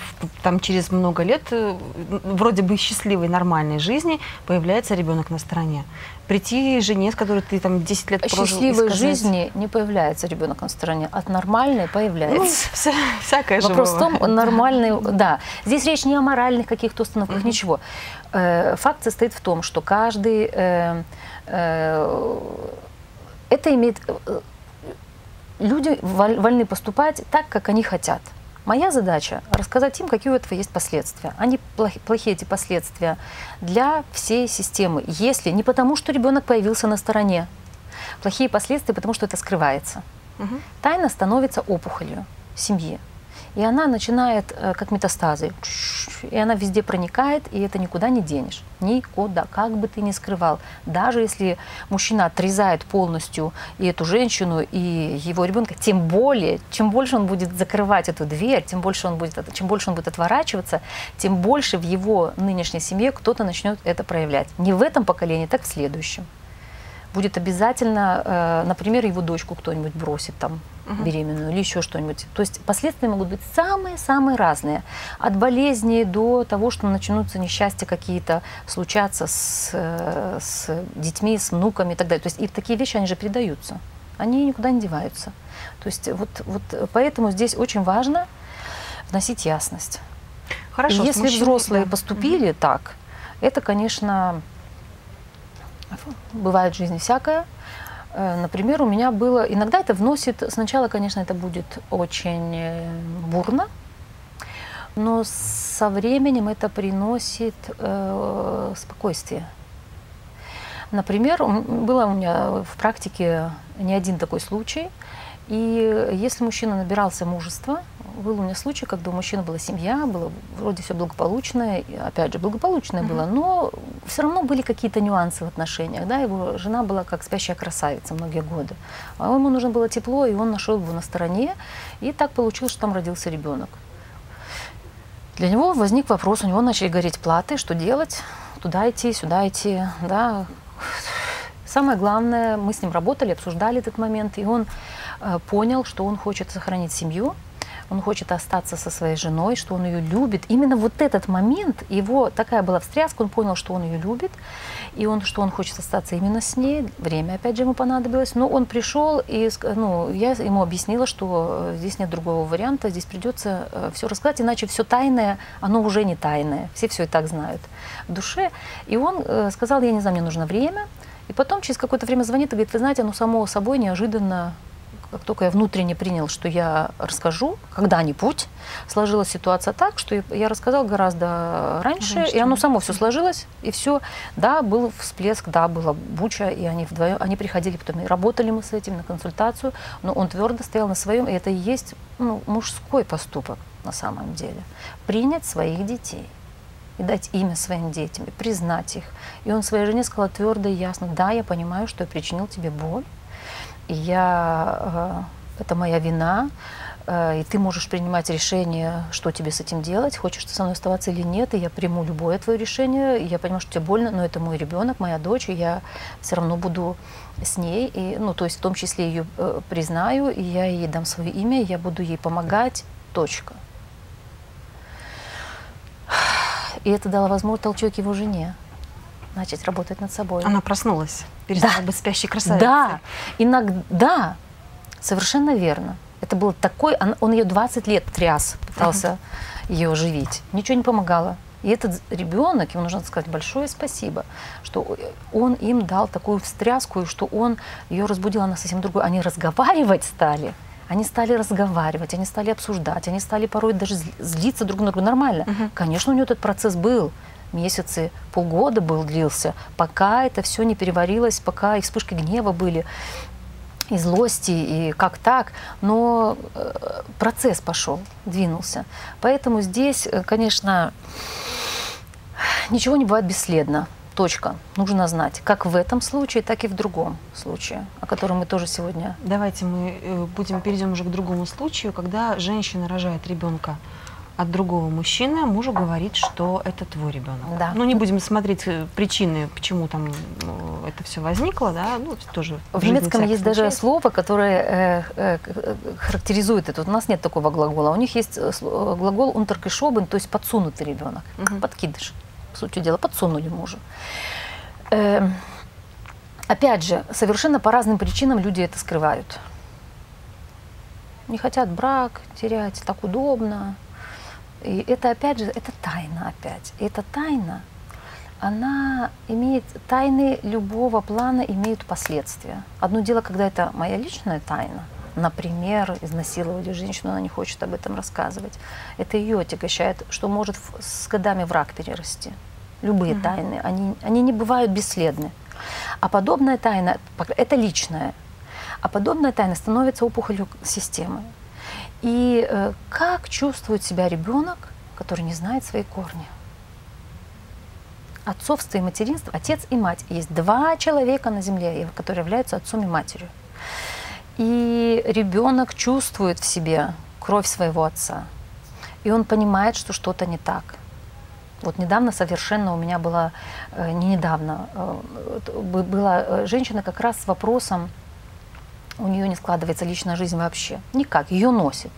там через много лет э, вроде бы счастливой, нормальной жизни появляется ребенок на стороне. Прийти жене, с которой ты там 10 лет прожил, Счастливой сказать... жизни не появляется ребенок на стороне, от нормальной появляется. Ну, вся, всякое же Вопрос в том, нормальный, да. Здесь речь не о моральных каких-то установках, угу. ничего. Э, факт состоит в том, что каждый... Э, это имеет люди вольны поступать так, как они хотят. Моя задача – рассказать им, какие у этого есть последствия. Они плохие эти последствия для всей системы. Если не потому, что ребенок появился на стороне, плохие последствия, потому что это скрывается. Угу. Тайна становится опухолью семьи. И она начинает, э, как метастазы, и она везде проникает, и это никуда не денешь. Никуда, как бы ты ни скрывал. Даже если мужчина отрезает полностью и эту женщину, и его ребенка, тем более, чем больше он будет закрывать эту дверь, тем больше он будет, чем больше он будет отворачиваться, тем больше в его нынешней семье кто-то начнет это проявлять. Не в этом поколении, так в следующем будет обязательно, э, например, его дочку кто-нибудь бросит там угу. беременную или еще что-нибудь. То есть последствия могут быть самые-самые разные. От болезни до того, что начнутся несчастья какие-то случаться с, э, с детьми, с внуками и так далее. То есть и такие вещи, они же передаются. Они никуда не деваются. То есть вот, вот поэтому здесь очень важно вносить ясность. Хорошо, и если взрослые да. поступили угу. так, это, конечно, бывает в жизни всякое. Э, например, у меня было, иногда это вносит, сначала, конечно, это будет очень э, бурно, но со временем это приносит э, спокойствие. Например, было у меня в практике не один такой случай. И если мужчина набирался мужества, был у меня случай, когда у мужчины была семья, было вроде все благополучное, опять же, благополучное mm-hmm. было, но все равно были какие-то нюансы в отношениях, да, его жена была как спящая красавица многие годы, а ему нужно было тепло, и он нашел его на стороне, и так получилось, что там родился ребенок. Для него возник вопрос, у него начали гореть платы, что делать, туда идти, сюда идти, да. Самое главное, мы с ним работали, обсуждали этот момент, и он э, понял, что он хочет сохранить семью, он хочет остаться со своей женой, что он ее любит. Именно вот этот момент, его такая была встряска, он понял, что он ее любит, и он, что он хочет остаться именно с ней. Время, опять же, ему понадобилось. Но он пришел, и ну, я ему объяснила, что э, здесь нет другого варианта, здесь придется э, все рассказать, иначе все тайное, оно уже не тайное. Все все и так знают в душе. И он сказал, я не знаю, мне нужно время. И потом через какое-то время звонит и говорит, вы знаете, оно само собой неожиданно как только я внутренне принял, что я расскажу когда-нибудь, сложилась ситуация так, что я рассказал гораздо раньше, раньше и оно само все сложилось, и все. Да, был всплеск, да, была буча, и они вдвоем, они приходили потом, и работали мы с этим на консультацию, но он твердо стоял на своем, и это и есть ну, мужской поступок на самом деле. Принять своих детей и дать имя своим детям, и признать их. И он своей жене сказал твердо и ясно, да, я понимаю, что я причинил тебе боль, и я, э, это моя вина, э, и ты можешь принимать решение, что тебе с этим делать, хочешь ты со мной оставаться или нет, и я приму любое твое решение, и я понимаю, что тебе больно, но это мой ребенок, моя дочь, и я все равно буду с ней, и, ну, то есть в том числе ее э, признаю, и я ей дам свое имя, я буду ей помогать, точка. И это дало возможность толчок его жене начать работать над собой. Она проснулась, перестала да. быть спящей красавицей. Да, иногда, совершенно верно. Это был такой, он, он ее 20 лет тряс, пытался uh-huh. ее оживить. Ничего не помогало. И этот ребенок, ему нужно сказать большое спасибо, что он им дал такую встряску, и что он ее разбудил, она совсем другой. Они разговаривать стали. Они стали разговаривать, они стали обсуждать, они стали порой даже злиться друг на друга нормально. Uh-huh. Конечно, у нее этот процесс был месяцы, полгода был, длился, пока это все не переварилось, пока и вспышки гнева были, и злости, и как так, но э, процесс пошел, двинулся. Поэтому здесь, э, конечно, ничего не бывает бесследно. Точка. Нужно знать, как в этом случае, так и в другом случае, о котором мы тоже сегодня... Давайте мы э, будем перейдем уже к другому случаю, когда женщина рожает ребенка от другого мужчины, мужу говорит, что это твой ребенок. Да. Ну, не будем смотреть э, причины, почему там э, это все возникло, да, ну, тоже. В немецком есть даже слово, которое э, э, характеризует это. Вот У нас нет такого глагола. У них есть э, глагол «untergeschoben», то есть подсунутый ребенок, как Мгм. подкидыш. По сути дела, подсунули мужу. Эм, опять же, совершенно по разным причинам люди это скрывают. Не хотят брак терять, так удобно. И это опять же, это тайна опять. И эта тайна, она имеет, тайны любого плана имеют последствия. Одно дело, когда это моя личная тайна, например, изнасиловали женщину, она не хочет об этом рассказывать. Это ее отягощает, что может с годами враг перерасти. Любые Мгм. тайны, они, они не бывают бесследны. А подобная тайна, это личная, а подобная тайна становится опухолью системы. И э, как чувствует себя ребенок, который не знает свои корни? Отцовство и материнство, отец и мать. Есть два человека на земле, которые являются отцом и матерью. И ребенок чувствует в себе кровь своего отца. И он понимает, что что-то не так. Вот недавно совершенно у меня была, э, не недавно, э, была э, женщина как раз с вопросом, у нее не складывается личная жизнь вообще. Никак, ее носит.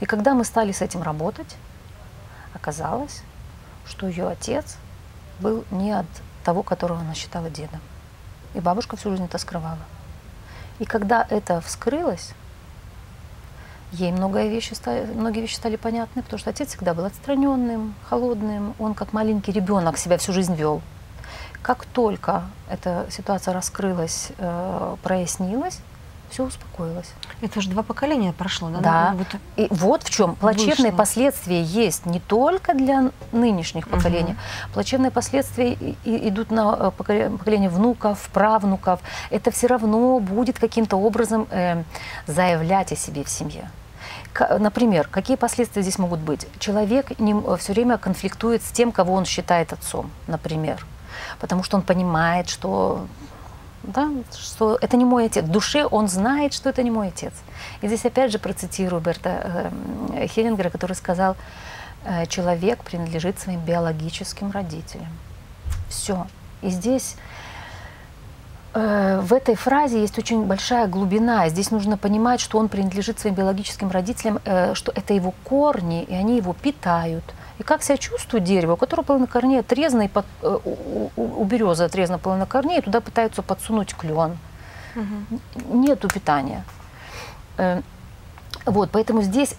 И когда мы стали с этим работать, оказалось, что ее отец был не от того, которого она считала дедом. И бабушка всю жизнь это скрывала. И когда это вскрылось, ей многое вещи многие вещи стали понятны, потому что отец всегда был отстраненным, холодным, он как маленький ребенок себя всю жизнь вел. Как только эта ситуация раскрылась, э, прояснилось, все успокоилось. Это же два поколения прошло, да? Да. Ну, вот И вот в чем плачевные Вышло. последствия есть не только для нынешних поколений. Плачевные последствия идут на э, поколе- поколение внуков, правнуков. Это все равно будет каким-то образом э, заявлять о себе в семье. Например, какие последствия здесь могут быть? Человек все время конфликтует с тем, кого он считает отцом, например. Потому что он понимает, что да, что это не мой отец. В душе он знает, что это не мой отец. И здесь опять же процитирую Берта э, Хеллингера, который сказал, э, человек принадлежит своим биологическим родителям. Все. И здесь э, в этой фразе есть очень большая глубина. Здесь нужно понимать, что он принадлежит своим биологическим родителям, э, что это его корни, и они его питают. И как себя чувствует дерево, у которого половина корней отрезана, и под- э, у, у- у березы отрезана половина корней, и туда пытаются подсунуть клен. Мгм. Нету питания. Э, Вот, поэтому здесь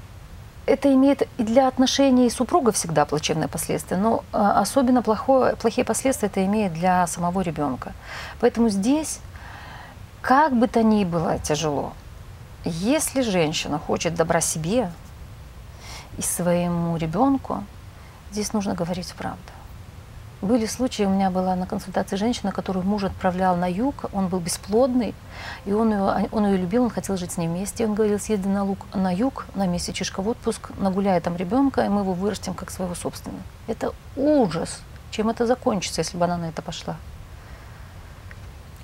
это имеет и для отношений супруга всегда плачевные последствия, но э, особенно плохое, плохие последствия это имеет для самого ребенка. Поэтому здесь, как бы то ни было тяжело, если женщина хочет добра себе и своему ребенку, здесь нужно говорить правду. Были случаи, у меня была на консультации женщина, которую муж отправлял на юг, он был бесплодный, и он ее, он ее любил, он хотел жить с ней вместе. Он говорил, съезди на, луг, на юг, на месячишко в отпуск, нагуляй там ребенка, и мы его вырастим как своего собственного. Это ужас. Чем это закончится, если бы она на это пошла?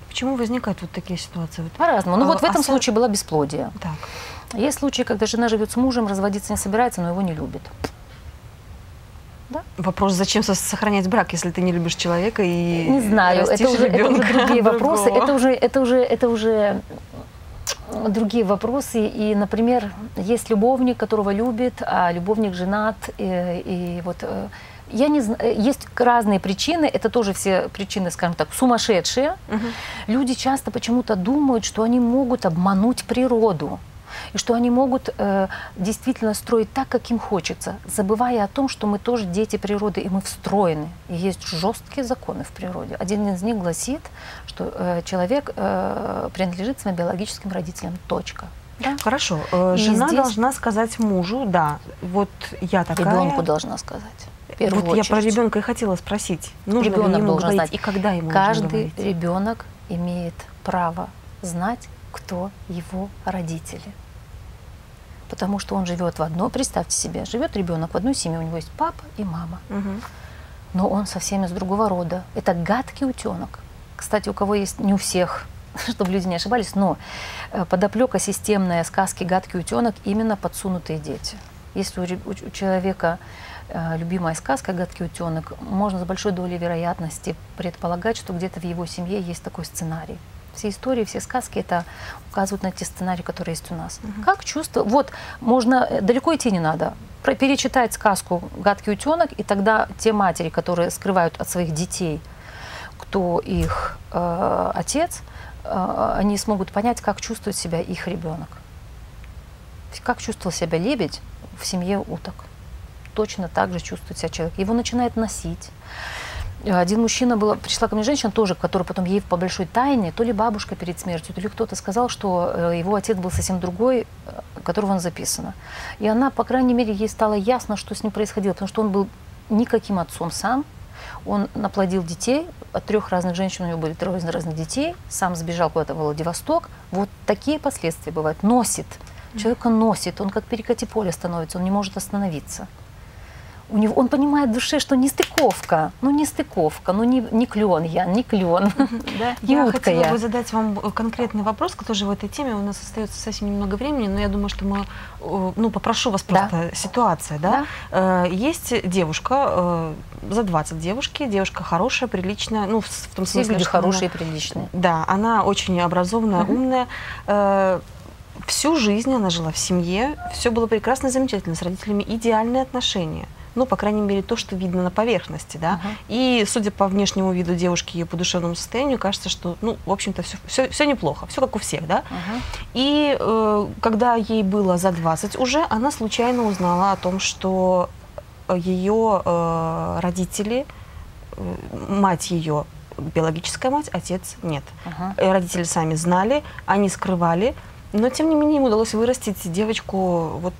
Почему возникают вот такие ситуации? По-разному. Ну А, вот в а этом со- случае было бесплодие. так. Есть случаи, когда жена живет с мужем, разводиться не собирается, но его не любит. Вопрос, зачем со- сохранять брак, если ты не любишь человека и Не знаю, это уже, это уже другие вопросы. другого? Это уже, это уже, это уже другие вопросы. И, например, есть любовник, которого любит, а любовник женат. И, и вот э, я не знаю, есть разные причины. Это тоже все причины, скажем так, сумасшедшие. Мгм. Люди часто почему-то думают, что они могут обмануть природу. И что они могут э, действительно строить так, как им хочется, забывая о том, что мы тоже дети природы, и мы встроены. И есть жесткие законы в природе. Один из них гласит, что э, человек э, принадлежит своим биологическим родителям. Точка. Да? Хорошо. э, Жена здесь- должна сказать мужу, да, вот я такая. Ребенку должна сказать. Вот я про очередь. ребенка и хотела спросить. Нужно ли Ребенок ему должен говорить знать. и когда ему нужно Каждый говорить? ребенок имеет право знать, кто его родители. Потому что он живет в одной, представьте себе, живет ребенок в одной семье, у него есть папа и мама. Мгм. но он совсем из другого рода. Это гадкий утенок. Кстати, у кого есть, не у всех, чтобы люди не ошибались, но э, подоплека системная сказки «Гадкий утенок» именно подсунутые дети. Если у, у человека э, любимая сказка «Гадкий утенок», можно с большой долей вероятности предполагать, что где-то в его семье есть такой сценарий. Все истории, все сказки это указывают на те сценарии, которые есть у нас. Угу. Как чувство? Вот, можно, э, далеко идти не надо. Перечитать сказку «Гадкий утенок», и тогда те матери, которые скрывают от своих детей, кто их э, отец, э, они смогут понять, как чувствует себя их ребенок. Как чувствовал себя лебедь в семье уток. Точно так же чувствует себя человек. Его начинает носить один мужчина был, пришла ко мне женщина тоже, которая потом ей по большой тайне, то ли бабушка перед смертью, то ли кто-то сказал, что э, его отец был совсем другой, э, которого он записано. И она, по крайней мере, ей стало ясно, что с ним происходило, потому что он был никаким отцом сам, он наплодил детей, от трех разных женщин у него были трое разных детей, сам сбежал куда-то в Владивосток. Вот такие последствия бывают. Носит. Человека носит, он как перекати поле становится, он не может остановиться у него, он понимает в душе, что не стыковка, ну не стыковка, ну не, не клен я, не клен. Да? Я хотела бы задать вам э, конкретный вопрос, который же в этой теме, у нас остается совсем немного времени, но я думаю, что мы, э, ну попрошу вас просто, да. ситуация, да? да? Э, есть девушка, за 20 девушки, девушка хорошая, приличная, ну в, в том смысле, люди хорошие, она, приличные. Да, она очень образованная, угу. умная, всю жизнь она жила в семье, все было прекрасно, замечательно, с родителями идеальные отношения ну, по крайней мере, то, что видно на поверхности, да. Uh-huh. И, судя по внешнему виду девушки, ее по душевному состоянию, кажется, что, ну, в общем-то, все, все, все неплохо, все как у всех, да. Uh-huh. И э, когда ей было за 20 уже, она случайно узнала о том, что ее э, родители, э, мать ее, биологическая мать, отец нет. Uh-huh. Родители сами знали, они скрывали, но, тем не менее, им удалось вырастить девочку вот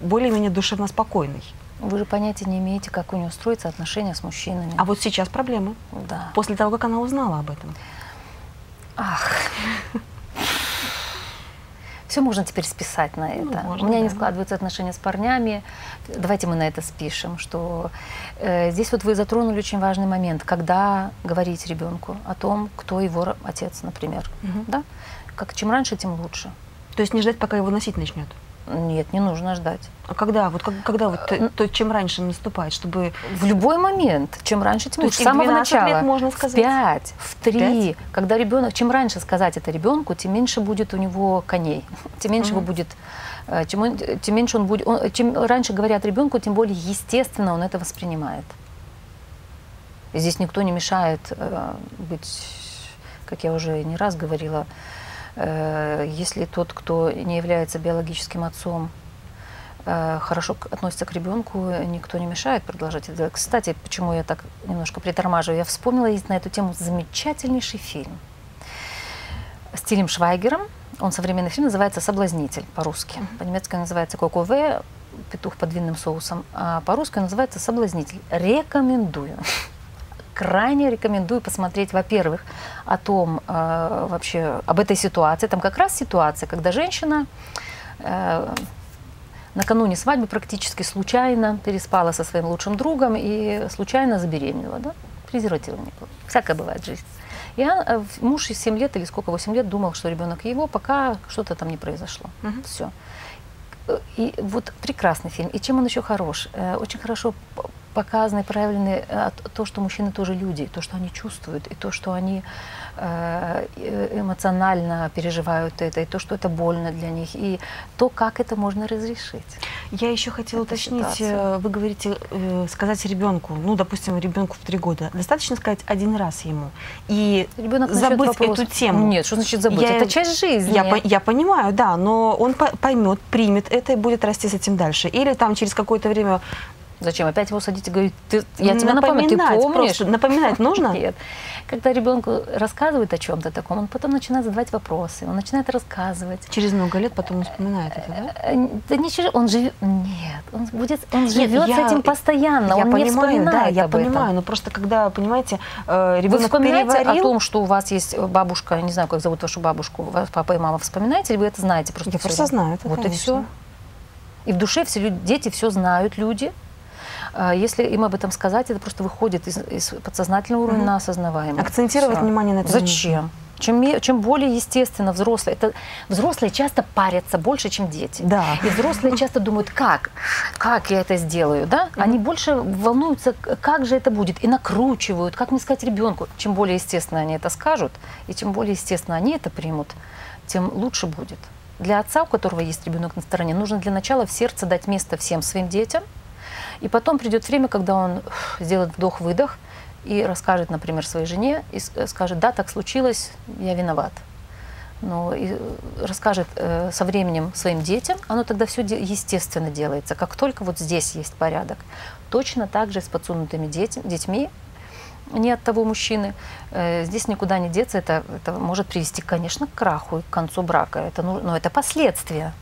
более-менее душевно спокойной. Вы же понятия не имеете, как у нее строятся отношения с мужчинами. А вот сейчас проблемы. Да. После того, как она узнала об этом. Ах. Все можно теперь списать на ну, это. Ну, можно, У меня да. не складываются отношения с парнями. Давайте мы на это спишем, что э, здесь вот вы затронули очень важный момент, когда говорить ребенку о том, кто его отец, например, угу. да? Как чем раньше, тем лучше. То есть не ждать, пока его носить начнет. Нет, не нужно ждать. А когда? Вот как, когда вот то, то, чем раньше наступает, чтобы... В любой момент. Чем раньше, тем лучше. С самого начала. Лет можно сказать. В пять, в три. Когда ребенок, чем раньше сказать это ребенку, тем меньше будет у него коней. Тем меньше mm-hmm. его будет э, чем, он, тем меньше он будет, он, чем раньше говорят ребенку, тем более естественно он это воспринимает. здесь никто не мешает э, быть, как я уже не раз говорила, Э, если тот, кто не является биологическим отцом, э, хорошо относится к ребенку, никто не мешает продолжать это. Кстати, почему я так немножко притормаживаю, я вспомнила есть на эту тему замечательнейший фильм с Тилем Швайгером. Он современный фильм, называется «Соблазнитель» по-русски. По-немецки он называется «Кокове», петух под винным соусом, а по-русски называется «Соблазнитель». Рекомендую крайне рекомендую посмотреть, во-первых, о том э, вообще, об этой ситуации. Там как раз ситуация, когда женщина э, накануне свадьбы практически случайно переспала со своим лучшим другом и случайно забеременела, да? Презерватива не было. Всякое бывает в жизни. И он, э, муж 7 лет или сколько, 8 лет думал, что ребенок его, пока что-то там не произошло. Угу. Все. Э, и вот прекрасный фильм. И чем он еще хорош? Э, очень хорошо показаны, проявлены э, то, что мужчины тоже люди, то, что они чувствуют, и то, что они э, эмоционально переживают это, и то, что это больно для них, и то, как это можно разрешить. Я еще хотела уточнить, ситуация. Э, вы говорите, сказать ребенку, ну, допустим, ребенку в три года, достаточно сказать один раз ему и Ребенок забыть вопрос. эту тему. Нет, что значит забыть? Я, это часть жизни. Я, я понимаю, да, но он поймет, примет это и будет расти с этим дальше. Или там через какое-то время Зачем? Опять его садить и говорить, ты, я тебе напомню, ты помнишь? Просто. Напоминать нужно? Нет. Когда ребенку рассказывают о чем-то таком, он потом начинает задавать вопросы, он начинает рассказывать. Через много лет потом он вспоминает это, да? Э, да не через, он живет, нет, он будет, он Нет, живет я, с этим постоянно, я он понимаю, не вспоминает да, я об понимаю, этом. но просто когда, понимаете, э, ребенок Вы вспоминаете переварил... о том, что у вас есть бабушка, не знаю, как зовут вашу бабушку, вас папа и мама, вспоминаете, или вы это знаете просто? Я просто знаю это, Вот конечно. и все. И в душе все люди, дети все знают, люди, Если им об этом сказать, это просто выходит из, из подсознательного уровня Мгм. на осознаваемый. Акцентировать Всё. внимание на этом не Зачем? Чем, чем более естественно взрослые, это взрослые часто парятся больше, чем дети. Да. И взрослые часто думают, как, как я это сделаю, да? Они больше волнуются, как же это будет, и накручивают, как мне сказать ребенку. Чем более естественно они это скажут, и чем более естественно они это примут, тем лучше будет. Для отца, у которого есть ребенок на стороне, нужно для начала в сердце дать место всем своим детям, и потом придет время, когда он ух, сделает вдох-выдох и расскажет, например, своей жене, и э, скажет, да, так случилось, я виноват. Но и э, расскажет э, со временем своим детям, оно тогда все естественно делается. Как только вот здесь есть порядок. Точно так же с подсунутыми дети- детьми, не от того мужчины. Э, Здесь никуда не деться. Это, это может привести, конечно, к краху и к концу брака. Это, ну, но это последствия.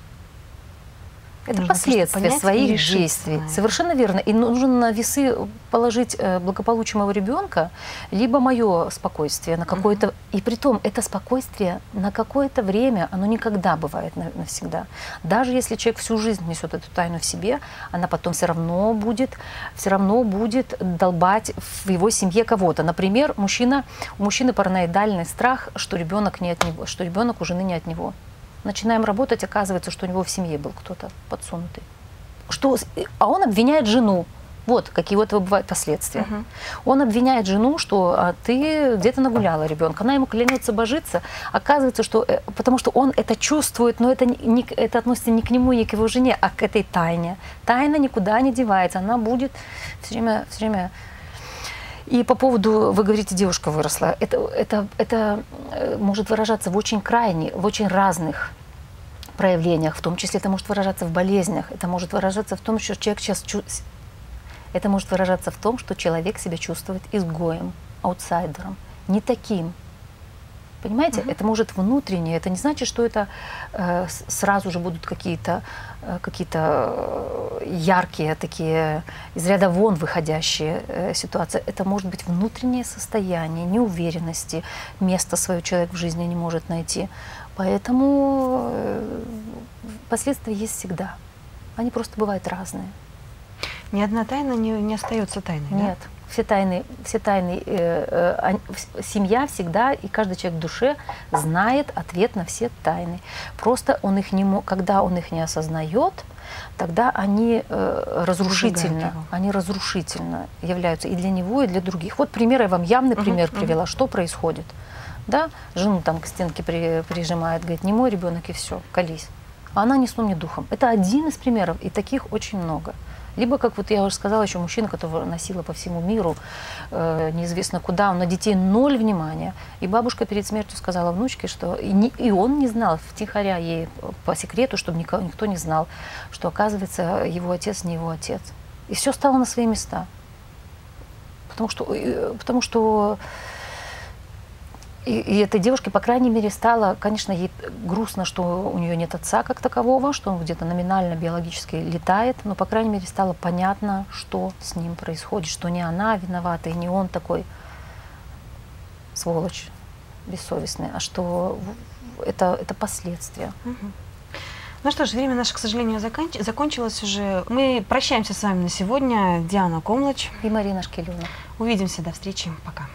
Это Нужно последствия понять и своих действий. это. Совершенно верно. И нужно на весы положить э, благополучие моего ребенка, либо мое спокойствие на какое-то... И при том, это спокойствие на какое-то время, оно никогда бывает на- навсегда. Даже если человек всю жизнь несет эту тайну в себе, она потом все равно будет, все равно будет долбать в его семье кого-то. Например, мужчина, у мужчины параноидальный страх, что ребенок не от него, что ребенок у жены не от него. Начинаем работать, оказывается, что у него в семье был кто-то подсунутый. Что, а он обвиняет жену. Вот какие у этого бывают последствия. Мгм. Он обвиняет жену, что а, ты где-то нагуляла ребенка. Она ему клянется божиться. Оказывается, что э, потому что он это чувствует, но это, не, это относится не к нему, не к его жене, а к этой тайне. Тайна никуда не девается. Она будет все время, все время и по поводу, вы говорите, девушка выросла, это, это, это э, может выражаться в очень крайне, в очень разных проявлениях, в том числе это может выражаться в болезнях, это может выражаться в том, что человек сейчас чу- это может выражаться в том, что человек себя чувствует изгоем, аутсайдером, не таким. Понимаете, это может внутренне, это не значит, что это э, сразу же будут какие-то э, какие-то э, яркие такие из ряда вон выходящие э, ситуации. Это может быть внутреннее состояние неуверенности, место свое человек в жизни не может найти. Поэтому э, последствия есть всегда. Они просто бывают разные. Ни одна тайна не, не остается тайной, да? Все тайны, все тайны, э, э, семья всегда и каждый человек в душе знает ответ на все тайны. Просто он их не когда он их не осознает, тогда они э, разрушительно, они разрушительно являются и для него, и для других. Вот пример я вам явный пример мгм. привела, что происходит. Да, жену там к стенке при- прижимает, говорит, не мой ребенок и все, колись. А она ни сном, ни духом. Это один из примеров, и таких очень много. Либо, как вот я уже сказала, еще мужчина, которого носила по всему миру, э, неизвестно куда, он на детей ноль внимания. И бабушка перед смертью сказала внучке, что и, не- и он не знал, втихаря ей по секрету, чтобы никто, никто не знал, что, оказывается, его отец не его отец. И все стало на свои места. Потому что, э, потому что и, и этой девушке, по крайней мере, стало, конечно, ей грустно, что у нее нет отца как такового, что он где-то номинально биологически летает, но, по крайней мере, стало понятно, что с ним происходит, что не она виновата и не он такой сволочь бессовестный, а что это, это последствия. Ну что ж, время наше, к сожалению, заканч- закончилось уже. Мы прощаемся с вами на сегодня. Диана Комлач. И Марина Шкелюна. Увидимся. До встречи. Пока.